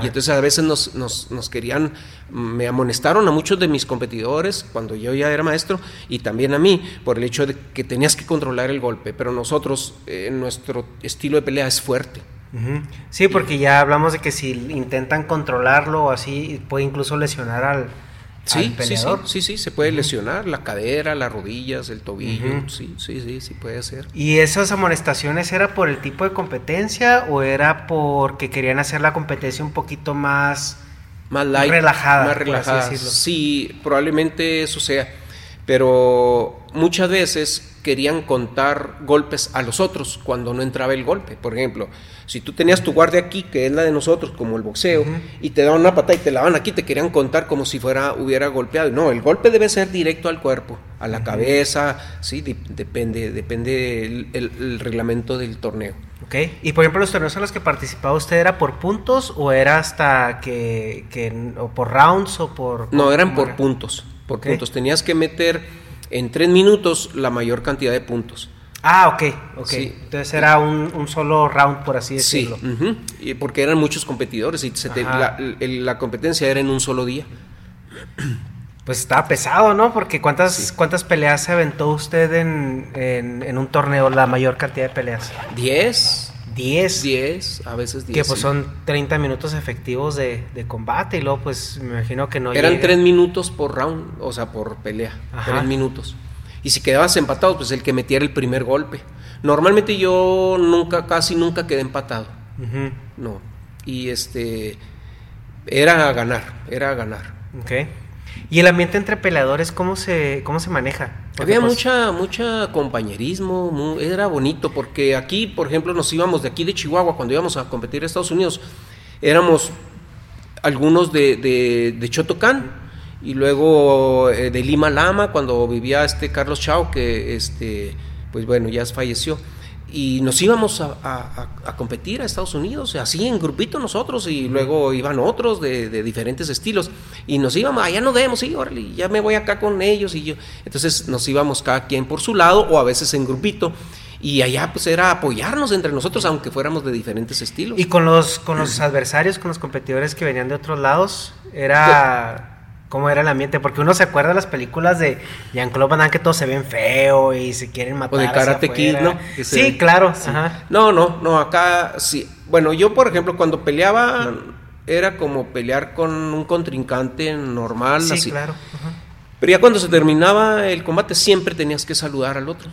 Y entonces a veces nos, nos, querían, me amonestaron a muchos de mis competidores cuando yo ya era maestro y también a mí por el hecho de que tenías que controlar el golpe, pero nosotros, eh, nuestro estilo de pelea es fuerte. Sí, porque ya hablamos de que si intentan controlarlo o así, puede incluso lesionar al, sí, peleador. Sí, sí, sí, se puede lesionar la cadera, las rodillas, el tobillo, sí, sí, sí, sí puede ser. ¿Y esas amonestaciones era por el tipo de competencia o era porque querían hacer la competencia un poquito más, más relajada? Más relajada. Sí, probablemente eso sea, pero muchas veces querían contar golpes a los otros cuando no entraba el golpe. Por ejemplo, si tú tenías tu guardia aquí, que es la de nosotros, como el boxeo, y te daban una patada y te la van aquí, te querían contar como si fuera hubiera golpeado. No, el golpe debe ser directo al cuerpo, a la cabeza, sí, depende, depende el, reglamento del torneo. Ok, y por ejemplo, los torneos en los que participaba usted, ¿era por puntos o era hasta que, o por rounds o por... No, eran por puntos, por puntos. Tenías que meter en tres minutos la mayor cantidad de puntos. Ah, ok, ok. Entonces era un, solo round, por así decirlo. Sí, y porque eran muchos competidores y la, competencia era en un solo día. Pues estaba pesado, ¿no? Porque ¿cuántas, ¿cuántas peleas se aventó usted en, un torneo, la mayor cantidad de peleas? Diez. Diez. Diez, a veces diez. Que pues son 30 minutos efectivos de, combate y luego pues me imagino que no Eran tres minutos por round, o sea, por pelea. Tres minutos. Y si quedabas empatado, pues el que metiera el primer golpe. Normalmente yo nunca, casi nunca quedé empatado. No. Y este. Era a ganar, era a ganar. Ok. ¿Y el ambiente entre peleadores cómo se, cómo se maneja? Había pues, mucha, mucha compañerismo, era bonito, porque aquí, por ejemplo, nos íbamos de aquí de Chihuahua cuando íbamos a competir a Estados Unidos, éramos algunos de, de, de Chotocán, y luego eh, de Lima Lama cuando vivía este Carlos Chao que este pues bueno ya falleció. Y nos íbamos a, competir a Estados Unidos así en grupito nosotros y luego iban otros de, diferentes estilos. Y nos íbamos allá no debemos sí órale ya me voy acá con ellos y yo entonces nos íbamos cada quien por su lado o a veces en grupito. Y allá pues era apoyarnos entre nosotros aunque fuéramos de diferentes estilos. Y con los con los adversarios con los competidores que venían de otros lados era cómo era el ambiente, porque uno se acuerda de las películas de Jean-Claude Van Damme que todos se ven feo y se quieren matar. O de Karate Kid, ¿no? sí, claro. Ajá. No, no, no, acá sí. Bueno, yo por ejemplo cuando peleaba era como pelear con un contrincante normal, Sí, así. claro. Ajá. Pero ya cuando se terminaba el combate siempre tenías que saludar al otro.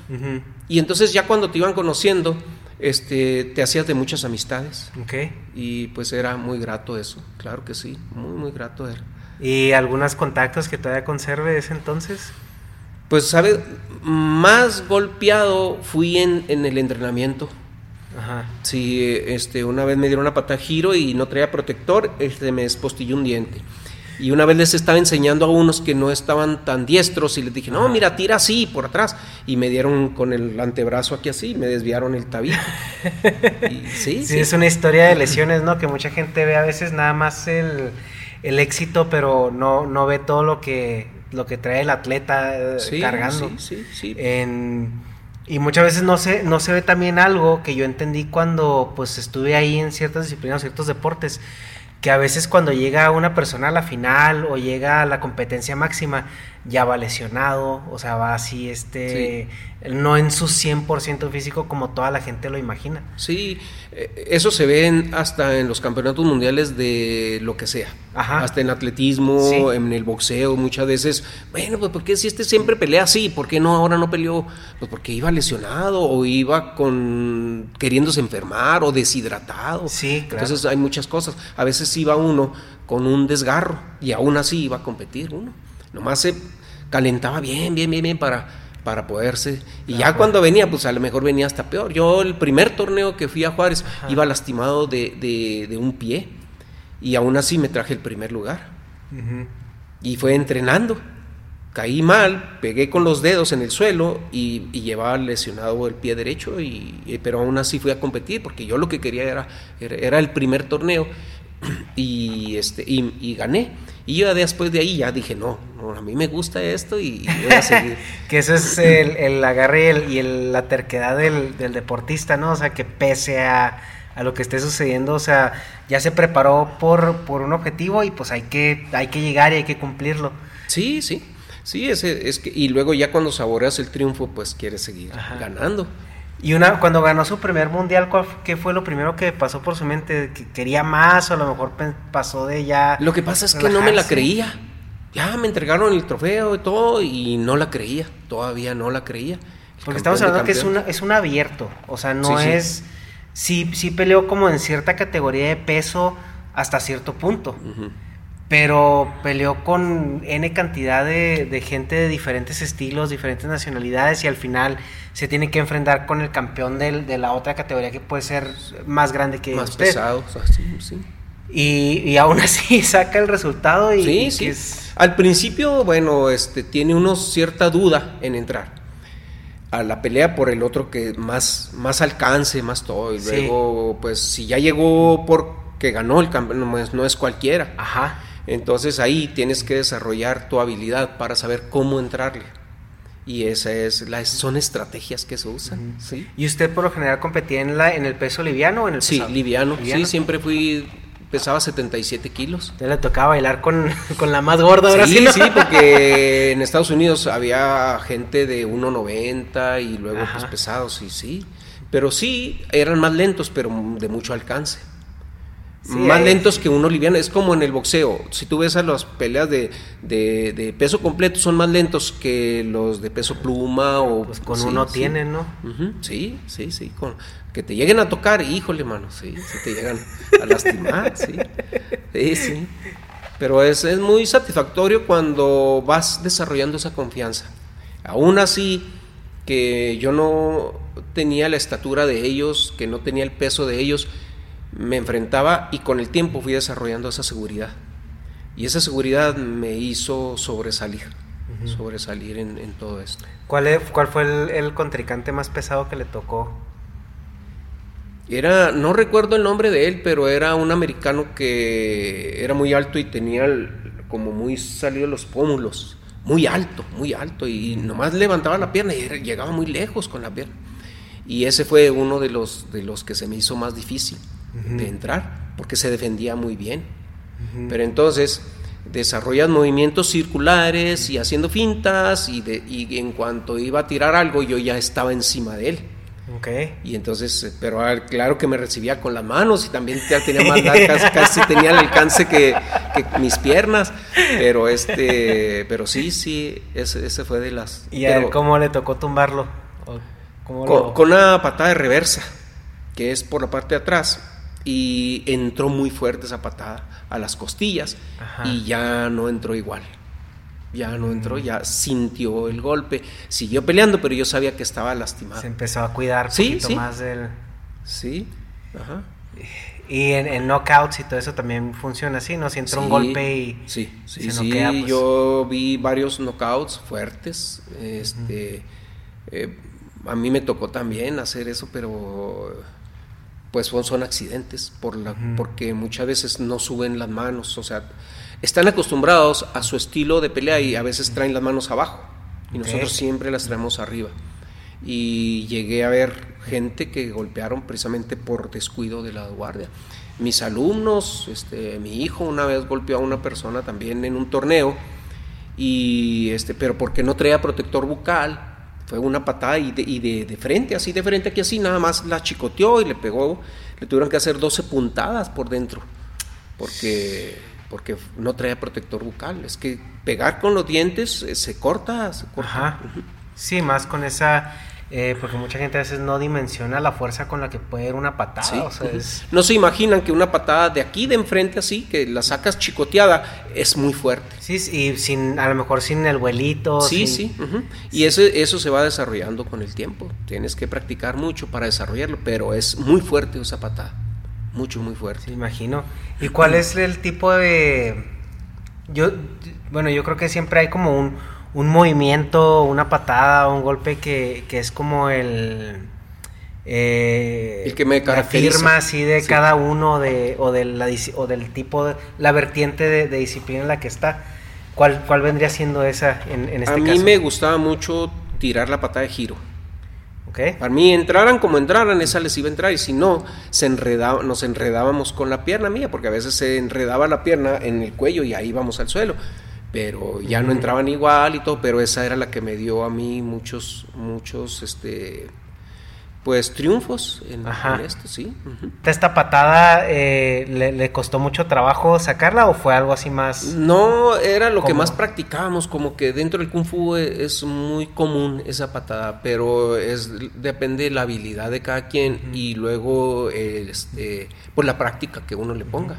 Y entonces ya cuando te iban conociendo, este, te hacías de muchas amistades. Ok. Y pues era muy grato eso, claro que sí, muy, muy grato era. ¿Y algunos contactos que todavía conserve de ese entonces? Pues, ¿sabes? Más golpeado fui en, en el entrenamiento. Ajá. Sí, este, una vez me dieron una pata giro y no traía protector, este, me despostilló un diente. Y una vez les estaba enseñando a unos que no estaban tan diestros y les dije, no, mira, tira así, por atrás. Y me dieron con el antebrazo aquí así, me desviaron el tabique. Y sí, Sí, sí. es una historia de lesiones, ¿no? Que mucha gente ve a veces nada más el, el éxito, pero no, no ve todo lo que, lo que trae el atleta eh, Sí, cargando. sí, sí, sí. En- y muchas veces no se, no se ve también algo que yo entendí cuando pues estuve ahí en ciertas disciplinas, ciertos deportes, que a veces cuando llega una persona a la final o llega a la competencia máxima, ya va lesionado, o sea, va así, este, no en su 100% físico como toda la gente lo imagina. Sí, eh, eso se ve en- hasta en los campeonatos mundiales de lo que sea. Ajá. Hasta en atletismo, Sí. en el boxeo, muchas veces. Bueno, pues porque si este siempre pelea así, ¿por qué no ahora no peleó? Pues porque iba lesionado o iba con queriéndose enfermar o deshidratado. Sí, claro. Entonces hay muchas cosas. A veces iba uno con un desgarro y aún así iba a competir uno. Nomás se calentaba bien, bien, bien, bien para para poderse. Y ya cuando venía pues a lo mejor venía hasta peor. Yo el primer torneo que fui a Juárez iba lastimado de, de- de un pie y aún así me traje el primer lugar. Y fue entrenando. Caí mal pegué con los dedos en el suelo y, y llevaba lesionado el pie derecho y, y- pero aún así fui a competir porque yo lo que quería era era, era el primer torneo y este y, y gané y yo después de ahí ya dije no, no a mí me gusta esto y, y voy a seguir Que eso es el, el agarre y, el- y el- la terquedad del, del deportista, ¿no? O sea, que pese a, a lo que esté sucediendo, o sea, ya se preparó por, por un objetivo y pues hay que, hay que llegar y hay que cumplirlo. Sí, sí, sí, ese, es que, y luego ya cuando saboreas el triunfo, pues quieres seguir Ajá. ganando. Y una, cuando ganó su primer mundial, ¿cuál f- ¿qué fue lo primero que pasó por su mente? ¿Que quería más o a lo mejor pasó de ya... Lo que pasa es que no me la creía. Ya me entregaron el trofeo y todo y no la creía, todavía no la creía. Porque estamos hablando que es, una, es un abierto, o sea, no Sí, es... Sí, sí peleó como en cierta categoría de peso hasta cierto punto. Pero peleó con N cantidad de, de gente de diferentes estilos, diferentes nacionalidades y al final se tiene que enfrentar con el campeón del- de la otra categoría que puede ser más grande que Más usted. pesado, o sea, sí, sí. Y, y aún así saca el resultado y, Sí, y sí. es- Al principio, bueno, este tiene uno cierta duda en entrar a la pelea por el otro que más, más alcance, más todo. Y Sí. luego, pues, si ya llegó porque ganó el campeón, no es, no es cualquiera. Ajá. Entonces ahí tienes que desarrollar tu habilidad para saber cómo entrarle. Y esa es la, son estrategias que se usan. Sí, ¿Y usted por lo general competía en, la, en el peso liviano o en el sí pesado? liviano. Sí, siempre fui, pesaba 77 kilos. Ya le tocaba bailar con, con la más gorda ahora sí, Sí, ¿no? sí, porque en Estados Unidos había gente de 1.90 y luego Ajá. pues pesados, y sí. Pero sí, eran más lentos, pero de mucho alcance. Sí, más es- lentos que uno liviano. Es como en el boxeo. Si tú ves a las peleas de, de- de peso completo, son más lentos que los de peso pluma o... Pues con sí, uno sí. tienen, ¿no? Sí, sí, sí. Con, que te lleguen a tocar, híjole, mano, sí, sí te llegan a lastimar, sí. Sí, sí. Pero es, es muy satisfactorio cuando vas desarrollando esa confianza. Aún así, que yo no tenía la estatura de ellos, que no tenía el peso de ellos, me enfrentaba y con el tiempo fui desarrollando esa seguridad. Y esa seguridad me hizo sobresalir, sobresalir en, en todo esto. ¿Cuál, es- cuál fue el, el contrincante más pesado que le tocó? Era, no recuerdo el nombre de él, pero era un americano que era muy alto y tenía el- como muy salido los pómulos, muy alto, muy alto, y nomás levantaba la pierna y llegaba muy lejos con la pierna. Y ese fue uno de los, de los que se me hizo más difícil de entrar, porque se defendía muy bien. Pero entonces, desarrollas movimientos circulares y haciendo fintas y, de, y en cuanto iba a tirar algo yo ya estaba encima de él. Okay. Y entonces, eh, pero ah, claro que me recibía con las manos y también ya tenía más largas, casi tenía el alcance que, que, mis piernas, pero este, pero sí, sí, ese, ese fue de las. ¿Y a él cómo le tocó tumbarlo? Con, lo... con, una patada de reversa, que es por la parte de atrás, y entró muy fuerte esa patada a las costillas y ya no entró igual ya no entró, ya sintió el golpe, siguió peleando, pero yo sabía que estaba lastimado. Se empezó a cuidar un sí, poquito más del... Sí, ajá. Y en, knockouts y todo eso también funciona así, ¿no? Si entra un golpe y sí, sí, sí, pues. yo vi varios knockouts fuertes, este, eh, a mí me tocó también hacer eso, pero pues son, son accidentes, por la, porque muchas veces no suben las manos, o sea, están acostumbrados a su estilo de pelea y a veces traen las manos abajo y nosotros siempre las traemos arriba. Y llegué a ver gente que golpearon precisamente por descuido de la guardia. Mis alumnos, este, mi hijo una vez golpeó a una persona también en un torneo y este, pero porque no traía protector bucal, fue una patada y, de, y de, de, frente, así de frente aquí así, nada más la chicoteó y le pegó, le tuvieron que hacer 12 puntadas por dentro, porque porque no traía protector bucal. Es que pegar con los dientes eh, se corta, se corta. Ajá. Sí, más con esa... Eh, porque mucha gente a veces no dimensiona la fuerza con la que puede ir una patada. No se imaginan que una patada de aquí de enfrente así, que la sacas chicoteada, es muy fuerte. Sí, y sin, a lo mejor sin el vuelito. Sí, sí. Y eso, eso se va desarrollando con el tiempo. Tienes que practicar mucho para desarrollarlo, pero es muy fuerte esa patada mucho, muy fuerte. imagino. ¿Y cuál es el tipo de... Yo, bueno, yo creo que siempre hay como un, un movimiento, una patada, un golpe que, que es como el... Eh, el que me caracteriza. La firma así de cada uno de, o, de la, o del tipo, de, la vertiente de, disciplina en la que está. ¿Cuál, cuál vendría siendo esa en, en este caso? A mí me gustaba mucho tirar la patada de giro. Para mí entraran como entraran, esa les iba a entrar y si no, se enredaba, nos enredábamos con la pierna mía, porque a veces se enredaba la pierna en el cuello y ahí íbamos al suelo. Pero ya no entraban igual y todo, pero esa era la que me dio a mí muchos, muchos, este, pues triunfos en, esto, sí. ¿Esta patada eh, le, costó mucho trabajo sacarla o fue algo así más? No, era lo que más practicábamos, como que dentro del kung fu e, es muy común esa patada, pero es depende de la habilidad de cada quien y luego este, pues la práctica que uno le ponga.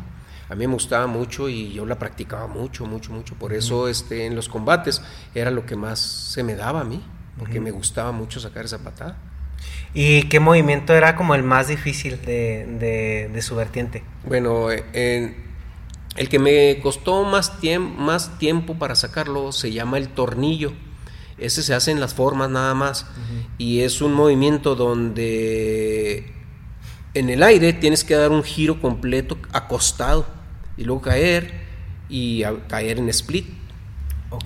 A mí me gustaba mucho y yo la practicaba mucho, mucho, mucho. Por eso este, en los combates era lo que más se me daba a mí, porque me gustaba mucho sacar esa patada. ¿Y qué movimiento era como el más difícil de, de, su vertiente? Bueno, el que me costó más, más tiempo para sacarlo se llama el tornillo. Ese se hace en las formas nada más. Y es un movimiento donde en el aire tienes que dar un giro completo acostado y luego caer y caer en split.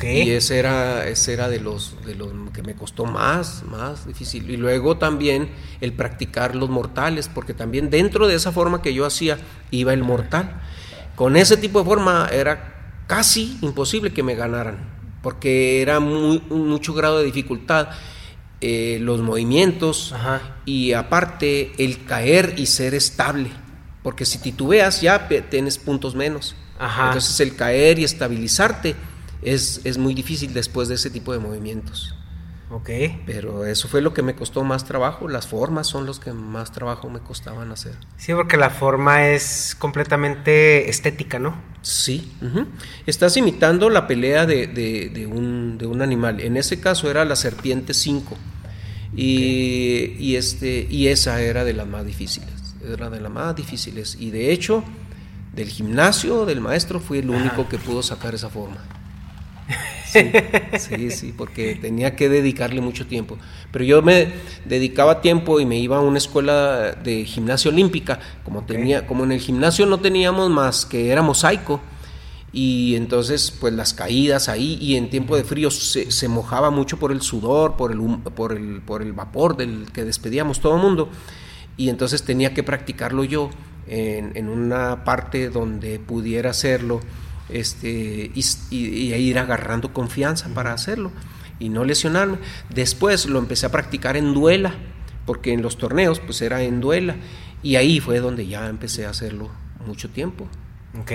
Y ese era, ese era de los, de los que me costó más, más difícil. Y luego también el practicar los mortales, porque también dentro de esa forma que yo hacía iba el mortal. Con ese tipo de forma era casi imposible que me ganaran, porque era muy, mucho grado de dificultad. Eh, los movimientos y aparte el caer y ser estable, porque si titubeas ya tienes puntos menos. Entonces el caer y estabilizarte es, muy difícil después de ese tipo de movimientos. Ok. Pero eso fue lo que me costó más trabajo. Las formas son los que más trabajo me costaban hacer. Sí, porque la forma es completamente estética, ¿no? Sí. Estás imitando la pelea de, un, animal. En ese caso era la serpiente 5. Y, y, este, y esa era de las más difíciles. Era de las más difíciles. Y de hecho, del gimnasio del maestro fui el único que pudo sacar esa forma. Sí, sí, porque tenía que dedicarle mucho tiempo. Pero yo me dedicaba tiempo y me iba a una escuela de gimnasia olímpica, como tenía, como en el gimnasio no teníamos más que era mosaico y entonces pues las caídas ahí y en tiempo de frío se, mojaba mucho por el sudor, por el, por el, por el vapor del que despedíamos todo el mundo y entonces tenía que practicarlo yo en, en una parte donde pudiera hacerlo este, y, ir agarrando confianza para hacerlo y no lesionarme. Después lo empecé a practicar en duela, porque en los torneos pues era en duela, y ahí fue donde ya empecé a hacerlo mucho tiempo. Ok.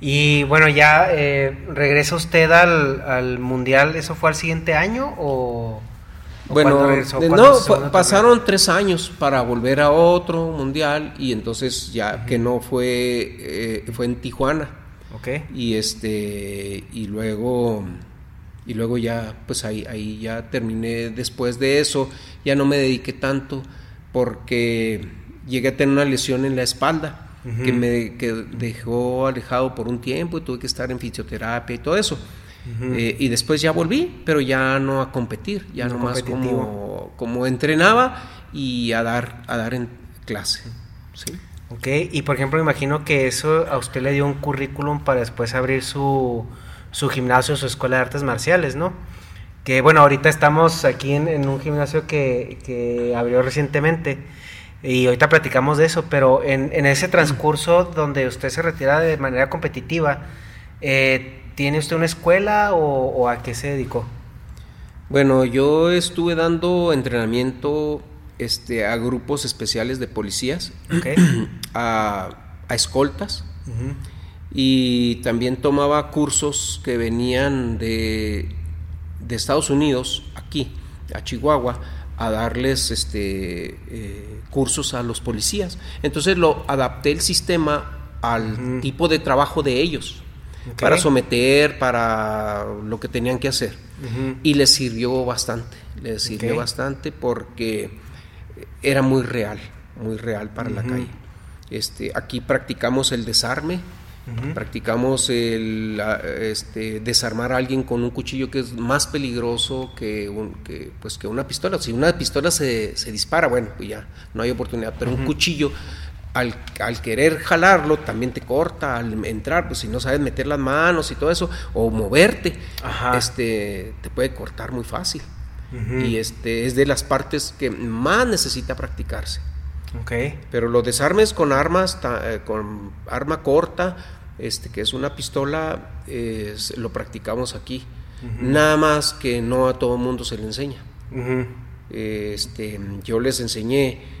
Y bueno, ya eh, regresa usted al, al, Mundial, ¿eso fue al siguiente año o...? Bueno, no, pasaron tres años para volver a otro mundial y entonces ya que no fue, eh, fue en Tijuana. Ok. Y este, y luego, y luego ya, pues ahí, ahí ya terminé después de eso, ya no me dediqué tanto porque llegué a tener una lesión en la espalda que me que dejó alejado por un tiempo y tuve que estar en fisioterapia y todo eso. Eh, y después ya volví, pero ya no a competir, ya no nomás como, como entrenaba y a dar, a dar en clase. ¿sí? Ok, y por ejemplo, imagino que eso a usted le dio un currículum para después abrir su, su gimnasio, su escuela de artes marciales, ¿no? Que bueno, ahorita estamos aquí en, un gimnasio que, que abrió recientemente y ahorita platicamos de eso, pero en, en ese transcurso donde usted se retira de manera competitiva, eh, ¿tiene usted una escuela o, a qué se dedicó? Bueno, yo estuve dando entrenamiento este, a grupos especiales de policías, a, escoltas, y también tomaba cursos que venían de, de Estados Unidos, aquí, a Chihuahua, a darles este, eh, cursos a los policías. Entonces lo adapté el sistema al tipo de trabajo de ellos, para someter, para lo que tenían que hacer. Y les sirvió bastante, les sirvió bastante porque era muy real, muy real para la calle. Este, aquí practicamos el desarme, Practicamos el este, desarmar a alguien con un cuchillo que es más peligroso que, un, que, pues, que una pistola. Si una pistola se, se dispara, bueno, pues ya no hay oportunidad. Pero un cuchillo, al, al, querer jalarlo, también te corta al entrar. Pues si no sabes meter las manos y todo eso, o moverte, este te puede cortar muy fácil. Y este es de las partes que más necesita practicarse. Okay. Pero los desarmes con armas, eh, con arma corta, este, que es una pistola, lo practicamos aquí. Nada más que no a todo mundo se le enseña. este, yo les enseñé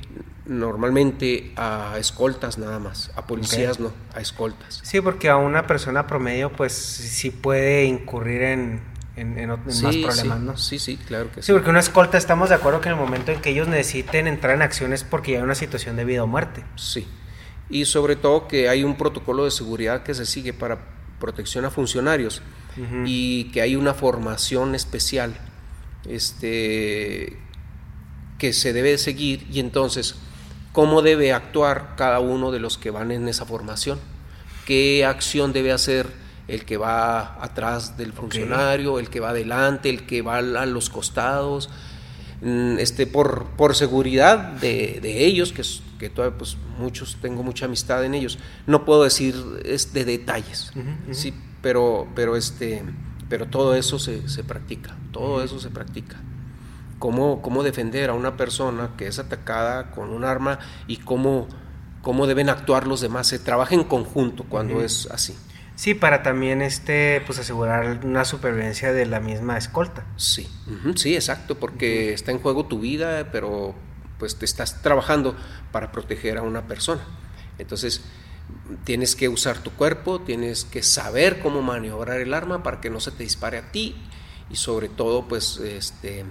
normalmente a escoltas nada más, a policías no, a escoltas. Sí, porque a una persona promedio pues sí puede incurrir en, en, más problemas, ¿no? Sí, sí, claro que sí. Sí, porque una escolta estamos de acuerdo que en el momento en que ellos necesiten entrar en acciones porque ya hay una situación de vida o muerte. Sí, y sobre todo que hay un protocolo de seguridad que se sigue para protección a funcionarios y que hay una formación especial este, que se debe seguir y entonces cómo debe actuar cada uno de los que van en esa formación, qué acción debe hacer el que va atrás del funcionario, el que va adelante, el que va a los costados, mm, este, por, por seguridad de, de ellos, que, que todavía pues muchos, tengo mucha amistad en ellos, no puedo decir es de detalles, sí, pero, pero, este, pero todo eso se, se practica, todo eso se practica. Cómo, cómo defender a una persona que es atacada con un arma y cómo, cómo deben actuar los demás. Se trabaja en conjunto cuando es así. Sí, para también este, pues asegurar una supervivencia de la misma escolta. Sí, sí, exacto, porque está en juego tu vida, pero pues te estás trabajando para proteger a una persona. Entonces, tienes que usar tu cuerpo, tienes que saber cómo maniobrar el arma para que no se te dispare a ti y sobre todo, pues, este,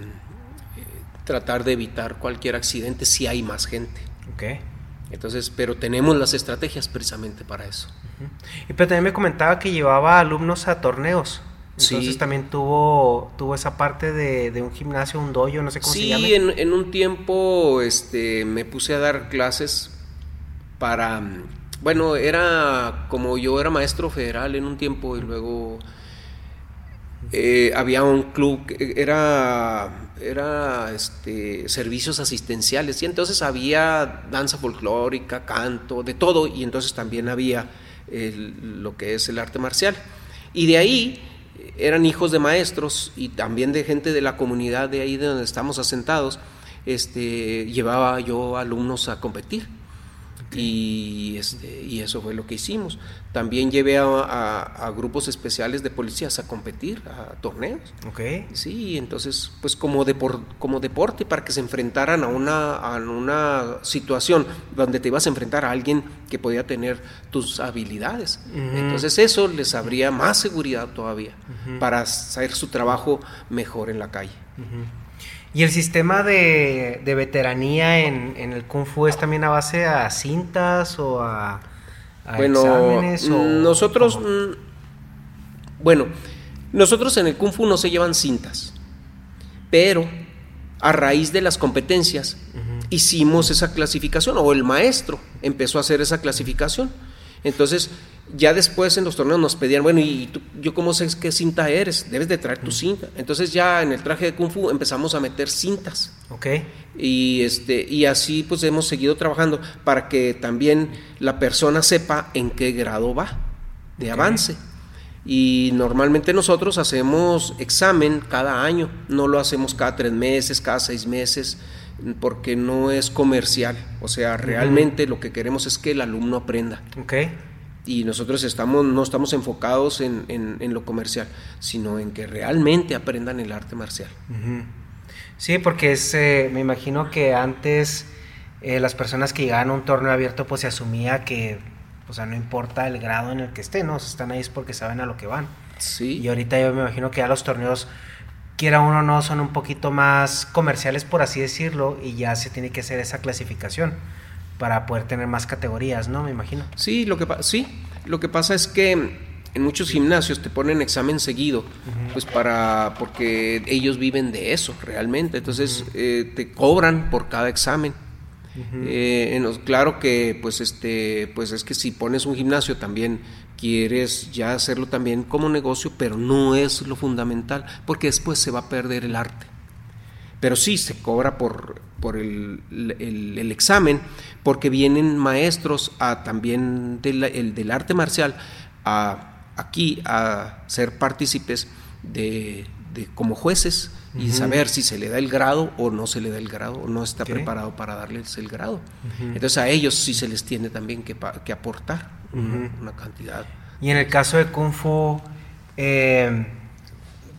tratar de evitar cualquier accidente si hay más gente. Okay. Entonces, pero tenemos las estrategias precisamente para eso. Y pero también me comentaba que llevaba alumnos a torneos. Entonces también tuvo, tuvo esa parte de, un gimnasio, un dojo, no sé cómo se llama. Sí, en, en, un tiempo este, me puse a dar clases para, bueno, era como yo era maestro federal en un tiempo y luego eh, había un club, era, era este, servicios asistenciales y entonces había danza folclórica, canto, de todo y entonces también había lo que es el arte marcial. Y de ahí eran hijos de maestros y también de gente de la comunidad de ahí de donde estamos asentados, este, llevaba yo alumnos a competir. Y, este, y eso fue lo que hicimos. También llevé a, grupos especiales de policías a competir, a torneos. Ok. Sí, entonces, pues como, como deporte, para que se enfrentaran a una, a una situación donde te ibas a enfrentar a alguien que podía tener tus habilidades. Entonces eso les habría más seguridad todavía para hacer su trabajo mejor en la calle. ¿Y el sistema de, veteranía en, el Kung Fu es también a base a cintas o a, bueno, exámenes? nosotros, mm, bueno, nosotros en el Kung Fu no se llevan cintas, pero a raíz de las competencias hicimos esa clasificación, o el maestro empezó a hacer esa clasificación. Entonces, ya después en los torneos nos pedían, bueno, ¿y yo cómo sé qué cinta eres? Debes de traer tu cinta. Entonces ya en el traje de Kung Fu empezamos a meter cintas. Ok. Y, este, y así pues hemos seguido trabajando para que también la persona sepa en qué grado va de avance. Y normalmente nosotros hacemos examen cada año, no lo hacemos cada tres meses, cada seis meses, porque no es comercial. O sea, realmente lo que queremos es que el alumno aprenda. Ok y nosotros estamos, no estamos enfocados en, en, lo comercial, sino en que realmente aprendan el arte marcial. Sí, porque es, eh, me imagino que antes eh, las personas que llegaban a un torneo abierto pues se asumía que, o sea, no importa el grado en el que estén, ¿no? están ahí es porque saben a lo que van. Sí. Y ahorita yo me imagino que ya los torneos, quiera uno o no, son un poquito más comerciales, por así decirlo, y ya se tiene que hacer esa clasificación para poder tener más categorías, ¿no? Me imagino. Sí, lo que, sí, lo que pasa es que en muchos gimnasios te ponen examen seguido, pues para, porque ellos viven de eso realmente, entonces eh, te cobran por cada examen. Eh, claro que pues este pues es que si pones un gimnasio también quieres ya hacerlo también como negocio pero no es lo fundamental porque después se va a perder el arte pero sí se cobra por, por el, el, examen, porque vienen maestros a, también del, el, del arte marcial a, aquí a ser partícipes de, de, como jueces y saber si se le da el grado o no se le da el grado o no está preparado para darles el grado. Entonces a ellos sí se les tiene también que, que aportar una, cantidad. Y en el caso de Kung Fu, eh,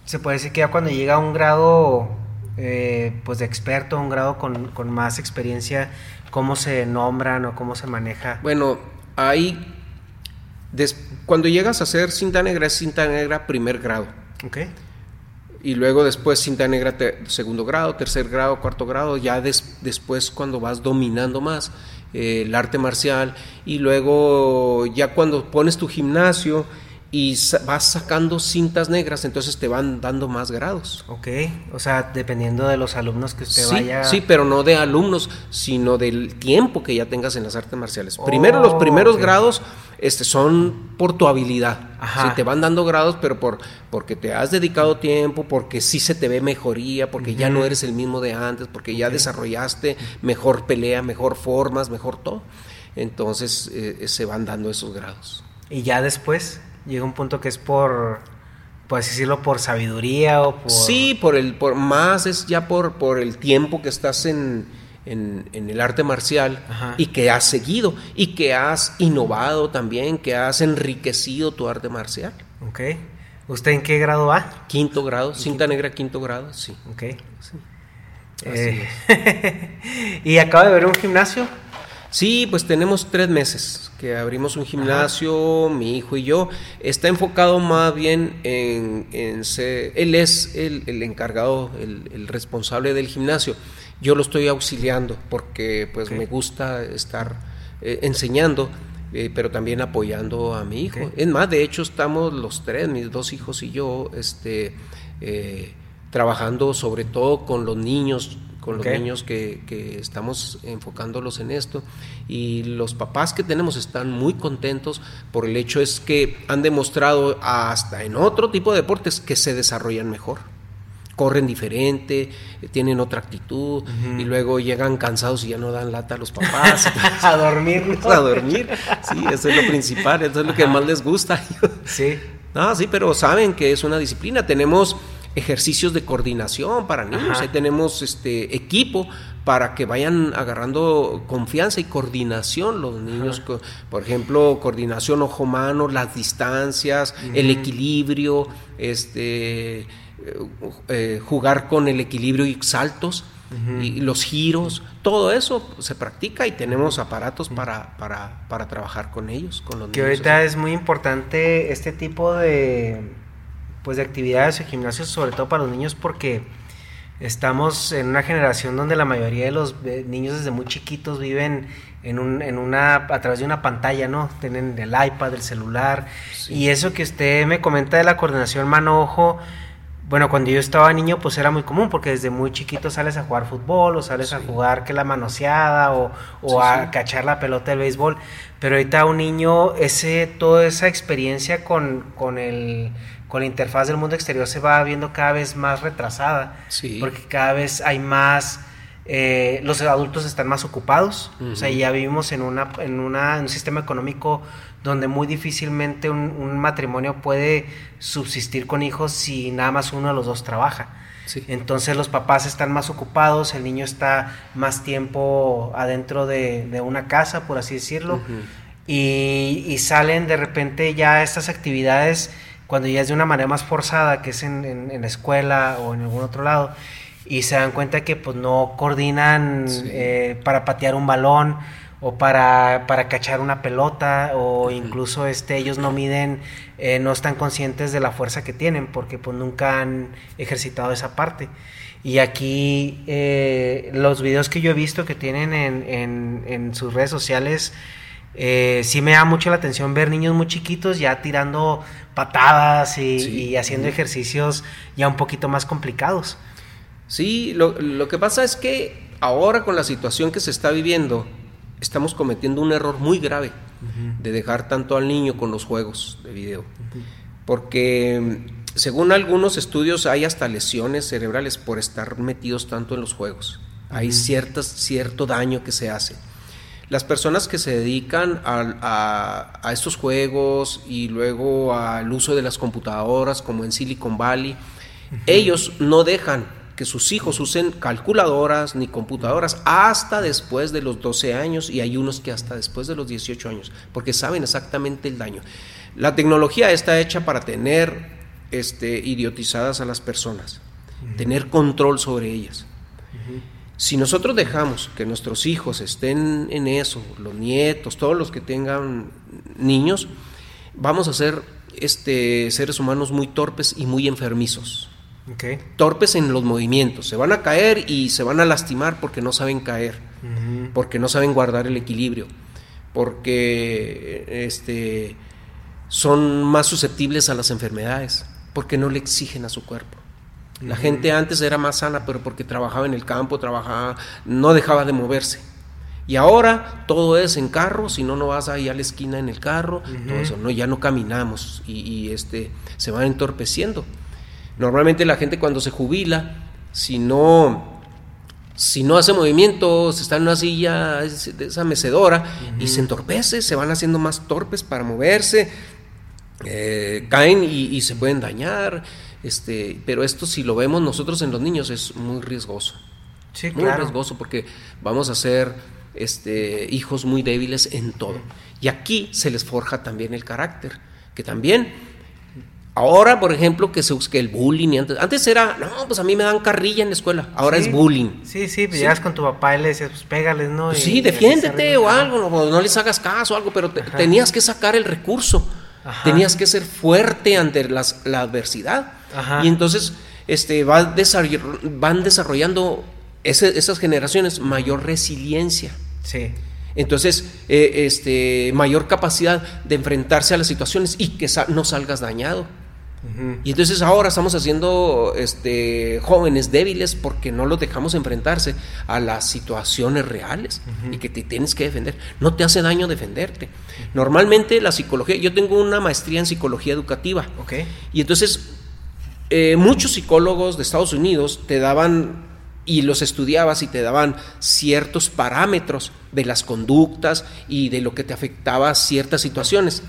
se puede decir que ya cuando llega a un grado eh, pues de experto, un grado con, más experiencia, cómo se nombran o cómo se maneja? Bueno, ahí, cuando llegas a ser cinta negra, es cinta negra primer grado. Ok. Y luego después cinta negra segundo grado, tercer grado, cuarto grado, ya después cuando vas dominando más eh, el arte marcial y luego ya cuando pones tu gimnasio, y vas sacando cintas negras, entonces te van dando más grados. Ok, o sea, dependiendo de los alumnos que usted sí, vaya. Sí, pero no de alumnos, sino del tiempo que ya tengas en las artes marciales. Primero, los primeros grados este, son por tu habilidad. Sí, te van dando grados, pero por, porque te has dedicado tiempo, porque sí se te ve mejoría, porque ya no eres el mismo de antes, porque ya desarrollaste mejor pelea, mejor formas, mejor todo. Entonces eh, se van dando esos grados. ¿Y ya después? Llega un punto que es por, por decirlo, por sabiduría o por... Sí, por el, por más es ya por, por el tiempo que estás en, en, el arte marcial y que has seguido y que has innovado también, que has enriquecido tu arte marcial. Ok. ¿Usted en qué grado va? Quinto grado, cinta negra quinto grado, sí. Ok. Eh, ¿Y acaba de ver un gimnasio? Sí, pues tenemos tres meses que abrimos un gimnasio, mi hijo y yo. Está enfocado más bien en, ser, él es el, encargado, el, responsable del gimnasio. Yo lo estoy auxiliando porque pues me gusta estar eh, enseñando. Eh, pero también apoyando a mi hijo. Es más, de hecho estamos los tres, mis dos hijos y yo, este, eh, trabajando sobre todo con los niños con los niños que, que, estamos enfocándolos en esto y los papás que tenemos están muy contentos por el hecho es que han demostrado hasta en otro tipo de deportes que se desarrollan mejor corren diferente, tienen otra actitud y luego llegan cansados y ya no dan lata a los papás. a dormir. A dormir. Sí, eso es lo principal, eso es lo que más les gusta. sí. No, sí, pero saben que es una disciplina. Tenemos ejercicios de coordinación para niños, ahí tenemos este equipo para que vayan agarrando confianza y coordinación los niños, por ejemplo, coordinación ojo-mano, las distancias, el equilibrio, este, eh, jugar con el equilibrio y saltos. Y los giros, todo eso se practica y tenemos aparatos para, para, para trabajar con ellos, con los Que ahorita es muy importante este tipo de, pues, de actividades o gimnasios, sobre todo para los niños, porque Estamos en una generación donde la mayoría de los niños desde muy chiquitos viven en, un, en una, a través de una pantalla, ¿no? Tienen el iPad, el celular. Y eso que usted me comenta de la coordinación mano-ojo, bueno, cuando yo estaba niño pues era muy común porque desde muy chiquito sales a jugar fútbol o sales a jugar que la manoseada o, o a cachar la pelota del béisbol. Pero ahorita un niño, ese, toda esa experiencia con, con el con la interfaz del mundo exterior se va viendo cada vez más retrasada, porque cada vez hay más, eh, los adultos están más ocupados, o sea, ya vivimos en, una, en, una, un sistema económico donde muy difícilmente un, matrimonio puede subsistir con hijos si nada más uno de los dos trabaja. Entonces los papás están más ocupados, el niño está más tiempo adentro de, una casa, por así decirlo, y, y, salen de repente ya estas actividades cuando ya es de una manera más forzada, que es en, en, la escuela o en algún otro lado, y se dan cuenta que pues no coordinan eh, para patear un balón o para, para cachar una pelota o incluso este, ellos no miden, eh, no están conscientes de la fuerza que tienen porque pues nunca han ejercitado esa parte. Y aquí eh, los videos que yo he visto que tienen en, en, en sus redes sociales, eh, sí me da mucho la atención ver niños muy chiquitos ya tirando patadas y, haciendo ejercicios ya un poquito más complicados. Sí, lo, que pasa es que ahora con la situación que se está viviendo, estamos cometiendo un error muy grave de dejar tanto al niño con los juegos de video. Porque según algunos estudios hay hasta lesiones cerebrales por estar metidos tanto en los juegos. Hay ciertas, cierto daño que se hace las personas que se dedican a, estos juegos y luego al uso de las computadoras como en Silicon Valley, ellos no dejan que sus hijos usen calculadoras ni computadoras hasta después de los 12 años y hay unos que hasta después de los 18 años, porque saben exactamente el daño. La tecnología está hecha para tener este, idiotizadas a las personas, tener control sobre ellas. Si nosotros dejamos que nuestros hijos estén en eso, los nietos, todos los que tengan niños, vamos a ser este, seres humanos muy torpes y muy enfermizos. Torpes en los movimientos. Se van a caer y se van a lastimar porque no saben caer, porque no saben guardar el equilibrio, porque este, son más susceptibles a las enfermedades, porque no le exigen a su cuerpo. La gente antes era más sana, pero porque trabajaba en el campo, trabajaba, no dejaba de moverse. Y ahora todo es en carro, si no, no vas ahí a la esquina en el carro, todo eso, no, ya no caminamos y, este, se van entorpeciendo. Normalmente la gente cuando se jubila, si no, si no hace movimiento, se está en una silla de esa mecedora y se entorpece, se van haciendo más torpes para moverse, eh, caen y, se pueden dañar. Este, pero esto si lo vemos nosotros en los niños es muy riesgoso. Sí, muy riesgoso porque vamos a ser este, hijos muy débiles en todo. Y aquí se les forja también el carácter, que también ahora, por ejemplo, que se busque el bullying, antes, antes era, no, pues a mí me dan carrilla en la escuela, ahora es bullying. Sí, sí, pues llegas con tu papá y le dices, pues pégales, ¿no? Pues sí, defiéndete o algo, no, les hagas caso o algo, pero tenías que sacar el recurso. Tenías que ser fuerte ante las, la adversidad. Y entonces este, van desarrollando esas generaciones mayor resiliencia. Sí. Entonces, eh, este, mayor capacidad de enfrentarse a las situaciones y que no salgas dañado. Y entonces ahora estamos haciendo este, jóvenes débiles porque no los dejamos enfrentarse a las situaciones reales y que te tienes que defender. No te hace daño defenderte. Normalmente la psicología, yo tengo una maestría en psicología educativa. Y entonces eh, muchos psicólogos de Estados Unidos te daban y los estudiabas y te daban ciertos parámetros de las conductas y de lo que te afectaba ciertas situaciones.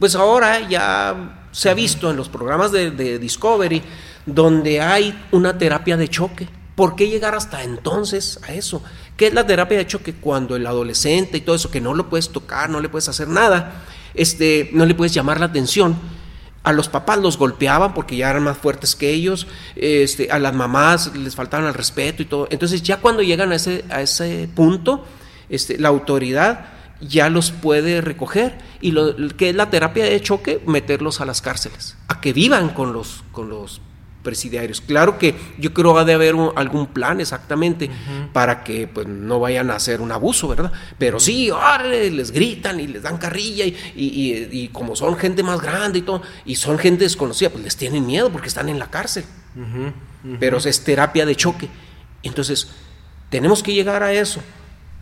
Pues ahora ya se ha visto en los programas de, Discovery donde hay una terapia de choque. ¿Por qué llegar hasta entonces a eso? ¿Qué es la terapia de choque? Cuando el adolescente y todo eso, que no lo puedes tocar, no le puedes hacer nada, este, no le puedes llamar la atención. A los papás los golpeaban porque ya eran más fuertes que ellos, este, a las mamás les faltaban el respeto y todo. Entonces ya cuando llegan a ese, a ese punto, este, la autoridad ya los puede recoger y lo que es la terapia de choque, meterlos a las cárceles, a que vivan con los, con los presidiarios. Claro que yo creo que de haber algún plan exactamente para que pues, no vayan a hacer un abuso, ¿verdad? Pero sí, les gritan y les dan carrilla y, como son gente más grande y todo, y son gente desconocida, pues les tienen miedo porque están en la cárcel. Pero es terapia de choque. Entonces, tenemos que llegar a eso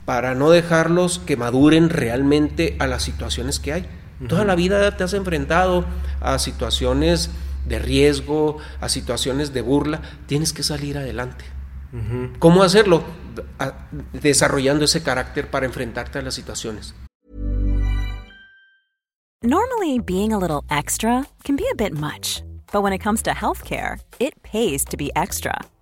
para no dejarlos que maduren realmente a las situaciones que hay. Toda la vida te has enfrentado a situaciones de riesgo, a situaciones de burla, tienes que salir adelante. ¿Cómo hacerlo? desarrollando ese carácter para enfrentarte a las situaciones. Normally, being a little extra can be a bit much, but when it comes to healthcare, it pays to be extra.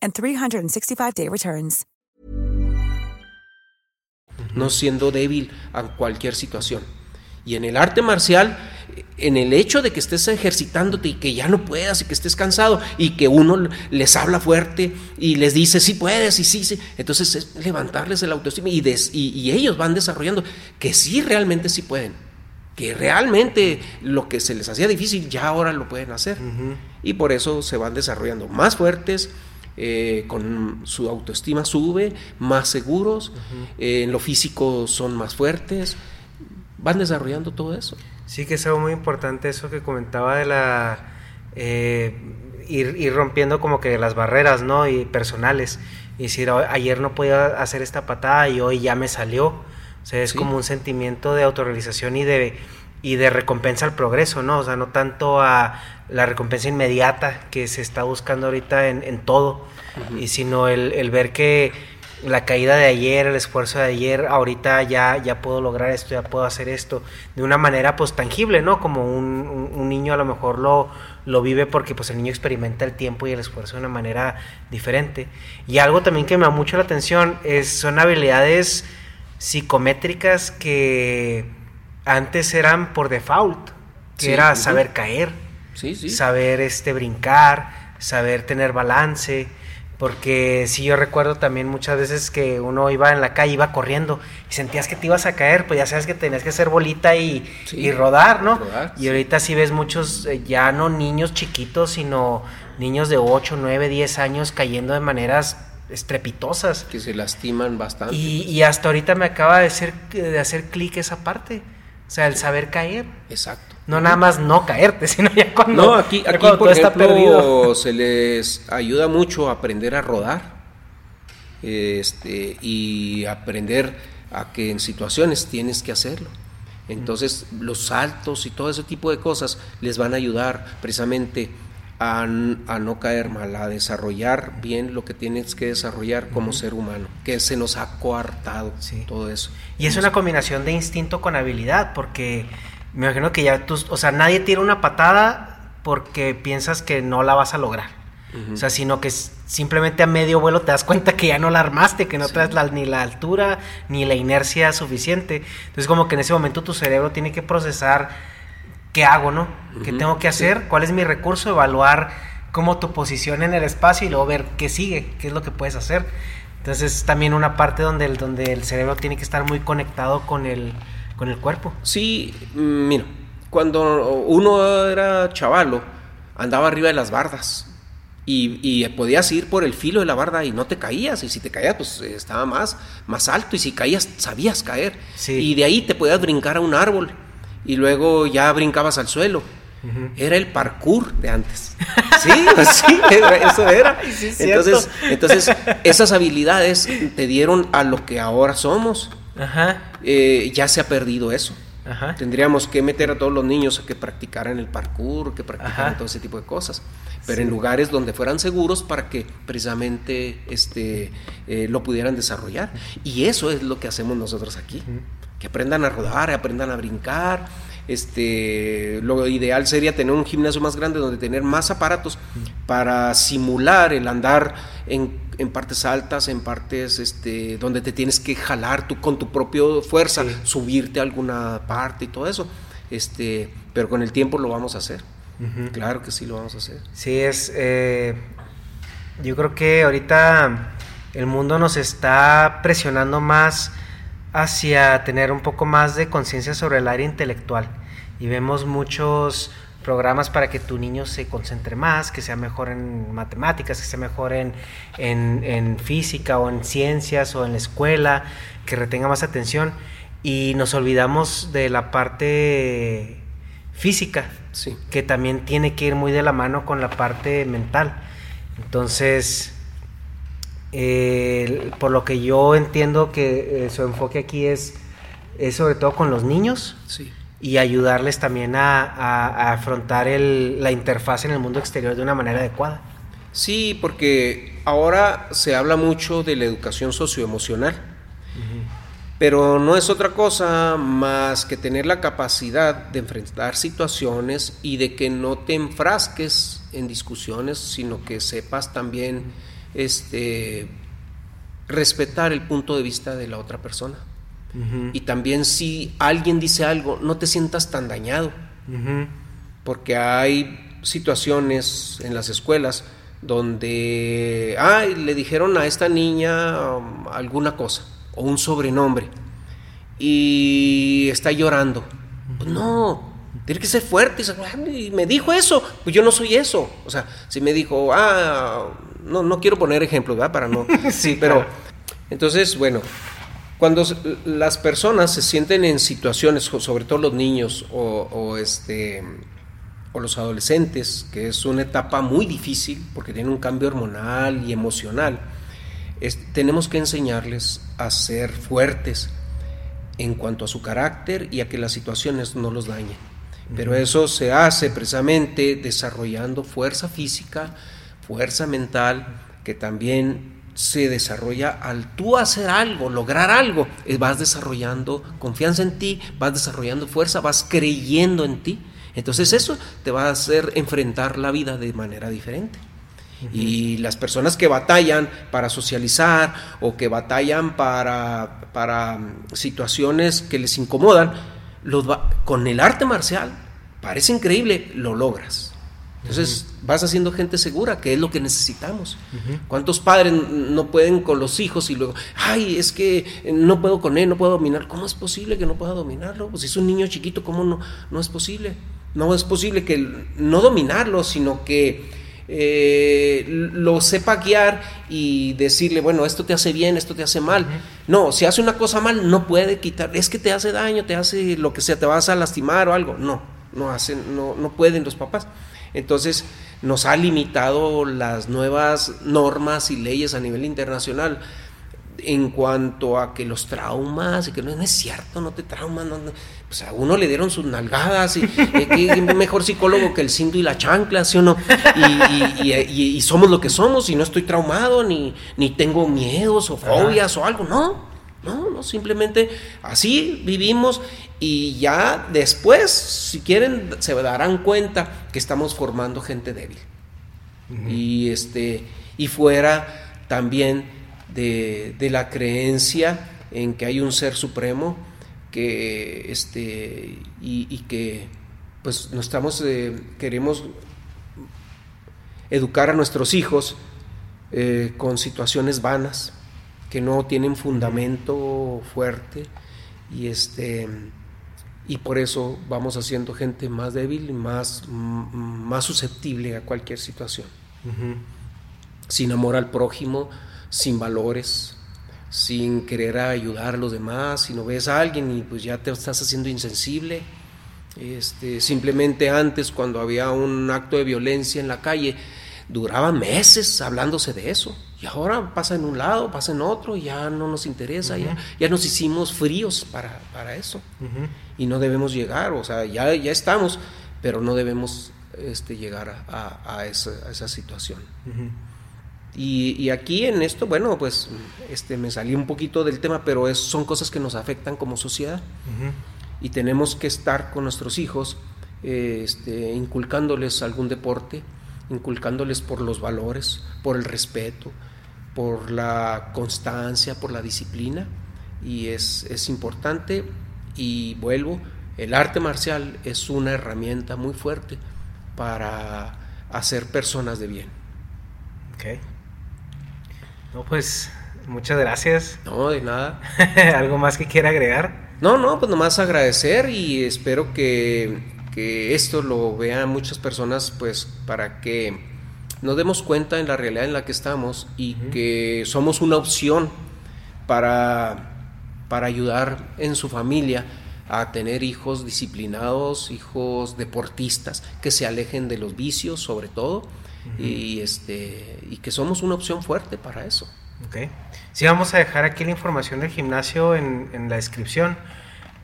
and 365-day returns. No siendo débil a cualquier situación. Y en el arte marcial, en el hecho de que estés ejercitándote y que ya no puedas y que estés cansado y que uno les habla fuerte y les dice sí puedes y sí, sí, entonces es levantarles el autoestima y, y ellos van desarrollando que sí realmente sí pueden que realmente lo que se les hacía difícil ya ahora lo pueden hacer. Y por eso se van desarrollando más fuertes, eh, con su autoestima sube, más seguros, eh, en lo físico son más fuertes, van desarrollando todo eso. Sí, que es algo muy importante eso que comentaba de la... Eh, ir, rompiendo como que las barreras, ¿no? Y personales. Y decir, ayer no podía hacer esta patada y hoy ya me salió o sea, es como un sentimiento de autorrealización y de, y de recompensa al progreso, ¿no? O sea, no tanto a la recompensa inmediata que se está buscando ahorita en, en todo, y sino el, el, ver que la caída de ayer, el esfuerzo de ayer, ahorita ya, ya puedo lograr esto, ya puedo hacer esto, de una manera pues tangible, ¿no? Como un, un, niño a lo mejor lo, lo vive porque pues el niño experimenta el tiempo y el esfuerzo de una manera diferente. Y algo también que me da mucho la atención es, son habilidades psicométricas que antes eran por default, que era saber caer, saber este brincar, saber tener balance, porque si yo recuerdo también muchas veces que uno iba en la calle, iba corriendo y sentías que te ibas a caer, pues ya sabes que tenías que hacer bolita y, rodar, ¿no? y ahorita sí ves muchos, eh, ya no niños chiquitos, sino niños de 8, 9, 10 años cayendo de maneras estrepitosas. Que se lastiman bastante. Y, hasta ahorita me acaba de hacer, de hacer clic esa parte. O sea, el saber caer. Exacto. No nada más no caerte, sino ya cuando, no, aquí, aquí por está perdido. se les ayuda mucho a aprender a rodar este, y aprender a que en situaciones tienes que hacerlo. Entonces, los saltos y todo ese tipo de cosas les van a ayudar precisamente a, no caer mal, a desarrollar bien lo que tienes que desarrollar como ser humano, que se nos ha coartado todo eso. Y es una combinación de instinto con habilidad, porque me imagino que ya tú, o sea, nadie tira una patada porque piensas que no la vas a lograr. O sea, sino que simplemente a medio vuelo te das cuenta que ya no la armaste, que no traes la, ni la altura ni la inercia suficiente. Entonces, como que en ese momento tu cerebro tiene que procesar qué hago, ¿no? ¿Qué tengo que hacer? ¿Cuál es mi recurso? Evaluar cómo tu posición en el espacio y luego ver qué sigue, qué es lo que puedes hacer. Entonces, es también una parte donde el, donde el cerebro tiene que estar muy conectado con el, con el cuerpo. Sí, mm, mira, cuando uno era chavalo, andaba arriba de las bardas y, podías ir por el filo de la barda y no te caías. Y si te caías, pues estaba más, más alto. Y si caías, sabías caer. Y de ahí te podías brincar a un árbol. Y luego ya brincabas al suelo. Era el parkour de antes. Sí, sí, eso era. entonces, entonces, esas habilidades te dieron a lo que ahora somos. Eh, ya se ha perdido eso. Tendríamos que meter a todos los niños a que practicaran el parkour, que practicaran todo ese tipo de cosas, pero en lugares donde fueran seguros para que precisamente este, eh, lo pudieran desarrollar. Y eso es lo que hacemos nosotros aquí, que aprendan a rodar, aprendan a brincar, este, lo ideal sería tener un gimnasio más grande donde tener más aparatos para simular el andar en, partes altas, en partes este, donde te tienes que jalar tú con tu propia fuerza, subirte a alguna parte y todo eso. Este, pero con el tiempo lo vamos a hacer. Claro que sí lo vamos a hacer. Sí, es. Eh, yo creo que ahorita el mundo nos está presionando más hacia tener un poco más de conciencia sobre el área intelectual y vemos muchos programas para que tu niño se concentre más, que sea mejor en matemáticas, que sea mejor en, en, física o en ciencias o en la escuela, que retenga más atención y nos olvidamos de la parte física, sí. que también tiene que ir muy de la mano con la parte mental. Entonces, eh, por lo que yo entiendo que eh, su enfoque aquí es, es sobre todo con los niños. Sí y ayudarles también a, afrontar la interfaz en el mundo exterior de una manera adecuada. Sí, porque ahora se habla mucho de la educación socioemocional, pero no es otra cosa más que tener la capacidad de enfrentar situaciones y de que no te enfrasques en discusiones, sino que sepas también este, respetar el punto de vista de la otra persona. Y también si alguien dice algo, no te sientas tan dañado. Porque hay situaciones en las escuelas donde, ay, le dijeron a esta niña um, alguna cosa o un sobrenombre y está llorando. Pues no, tiene que ser fuerte. Y me dijo eso, pues yo no soy eso. O sea, si me dijo, ah, no, no quiero poner ejemplos, ¿verdad? Para no. sí, pero. Entonces, bueno, cuando las personas se sienten en situaciones, sobre todo los niños o, este, o los adolescentes, que es una etapa muy difícil porque tienen un cambio hormonal y emocional, tenemos que enseñarles a ser fuertes en cuanto a su carácter y a que las situaciones no los dañen. Pero eso se hace precisamente desarrollando fuerza física, fuerza mental, que también se desarrolla al tú hacer algo, lograr algo. Vas desarrollando confianza en ti, vas desarrollando fuerza, vas creyendo en ti. Entonces eso te va a hacer enfrentar la vida de manera diferente. Y las personas que batallan para socializar o que batallan para, para mm, situaciones que les incomodan, los con el arte marcial, parece increíble, lo logras. Entonces vas haciendo gente segura, que es lo que necesitamos. ¿Cuántos padres no pueden con los hijos y luego, ay, es que no puedo con él, no puedo dominar? ¿Cómo es posible que no pueda dominarlo? Pues si es un niño chiquito, ¿cómo no, no es posible? No es posible que no dominarlo, sino que eh, lo sepa guiar y decirle, bueno, esto te hace bien, esto te hace mal. No, si hace una cosa mal, no puede quitar, es que te hace daño, te hace lo que sea, te vas a lastimar o algo. No, no hacen, no, no pueden los papás. Entonces nos ha limitado las nuevas normas y leyes a nivel internacional. en cuanto a que los traumas y que no, es cierto, no te traumas, no, pues a uno le dieron sus nalgadas y, y, mejor psicólogo que el cinto y la chancla, ¿sí o no? Y, y, somos lo que somos y no estoy traumado ni, ni tengo miedos o fobias o algo, no, no, no, simplemente así vivimos y ya después, si quieren, se darán cuenta que estamos formando gente débil. Y este, y fuera también de, la creencia en que hay un ser supremo que este y, que pues no estamos eh, queremos educar a nuestros hijos eh, con situaciones vanas que no tienen fundamento fuerte y este y por eso vamos haciendo gente más débil y más, más susceptible a cualquier situación. Sin amor al prójimo, sin valores, sin querer ayudar a los demás, si no ves a alguien y pues ya te estás haciendo insensible. Este, simplemente antes, cuando había un acto de violencia en la calle, duraba meses hablándose de eso. Y ahora pasa en un lado, pasa en otro, ya no nos interesa, ya, ya nos hicimos fríos para, para eso. Y no debemos llegar, o sea, ya, ya estamos, pero no debemos este, llegar a, a, esa, a esa, situación. y, y, aquí en esto, bueno, pues este, me salí un poquito del tema, pero es, son cosas que nos afectan como sociedad. Y tenemos que estar con nuestros hijos, este, inculcándoles algún deporte, inculcándoles por los valores, por el respeto, por la constancia, por la disciplina. Y es, es importante, y vuelvo, el arte marcial es una herramienta muy fuerte para hacer personas de bien. Ok. No, pues muchas gracias. No, de nada. ¿Algo más que quiera agregar? No, no, pues nomás agradecer y espero que que esto lo vean muchas personas, pues para que nos demos cuenta en la realidad en la que estamos y que somos una opción para, para ayudar en su familia a tener hijos disciplinados, hijos deportistas, que se alejen de los vicios sobre todo, y, este, y que somos una opción fuerte para eso. Ok. Sí, vamos a dejar aquí la información del gimnasio en, en la descripción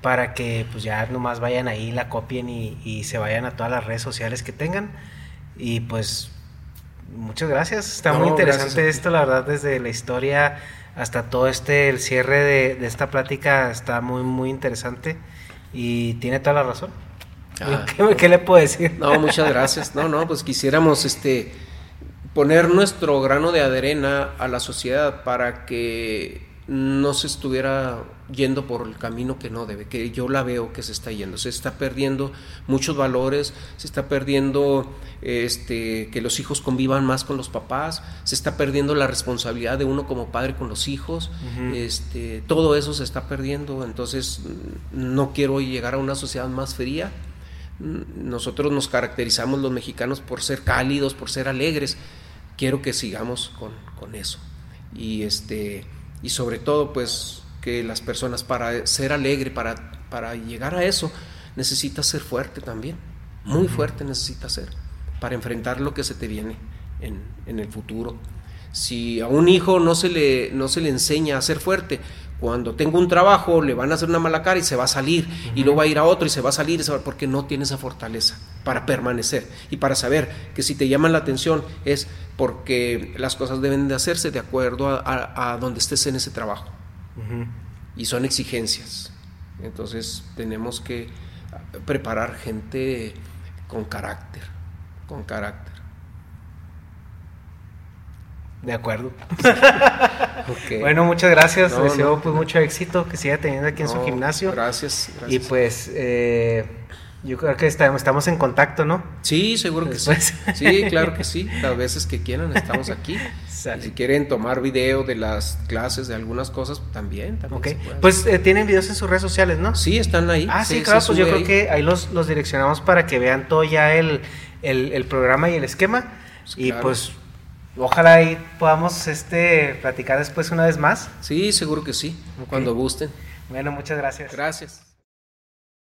para que pues ya nomás vayan ahí, la copien y, se vayan a todas las redes sociales que tengan. Y pues muchas gracias, está muy interesante esto, la verdad, desde la historia hasta todo este, el cierre de, esta plática está muy, muy interesante y tiene toda la razón. Ah. ¿Qué, le puedo decir? No, muchas gracias. No, no, pues quisiéramos este poner nuestro grano de arena a la sociedad para que no se estuviera yendo por el camino que no debe, que yo la veo que se está yendo. Se está perdiendo muchos valores, se está perdiendo este, que los hijos convivan más con los papás, se está perdiendo la responsabilidad de uno como padre con los hijos, este, todo eso se está perdiendo. Entonces, no quiero llegar a una sociedad más fría. Nosotros nos caracterizamos los mexicanos por ser cálidos, por ser alegres. Quiero que sigamos con, con eso. Y este y sobre todo pues que las personas para ser alegre, para, para llegar a eso, necesita ser fuerte también, muy fuerte necesita ser, para enfrentar lo que se te viene en, en el futuro. Si a un hijo no se, le, no se le enseña a ser fuerte, cuando tenga un trabajo le van a hacer una mala cara y se va a salir, y luego va a ir a otro y se va a salir, porque no tiene esa fortaleza para permanecer y para saber que si te llaman la atención es porque las cosas deben de hacerse de acuerdo a, donde estés en ese trabajo. Y son exigencias. Entonces tenemos que preparar gente con carácter, con carácter. De acuerdo. Bueno, muchas gracias. Deseo pues mucho éxito, que siga teniendo aquí en su gimnasio. Gracias, Y pues eh, yo creo que estamos, en contacto, ¿no? Sí, seguro que sí. Sí, claro que sí. Las veces que quieran estamos aquí. Si quieren tomar video de las clases, de algunas cosas, también. también Pues eh, tienen videos en sus redes sociales, ¿no? Sí, están ahí. Ah, sí, claro, pues yo creo que ahí los, los direccionamos para que vean todo ya el, programa y el esquema. y pues Ojalá ahí podamos este, platicar después una vez más. Sí, seguro que sí, cuando gusten. Bueno, muchas gracias. Gracias.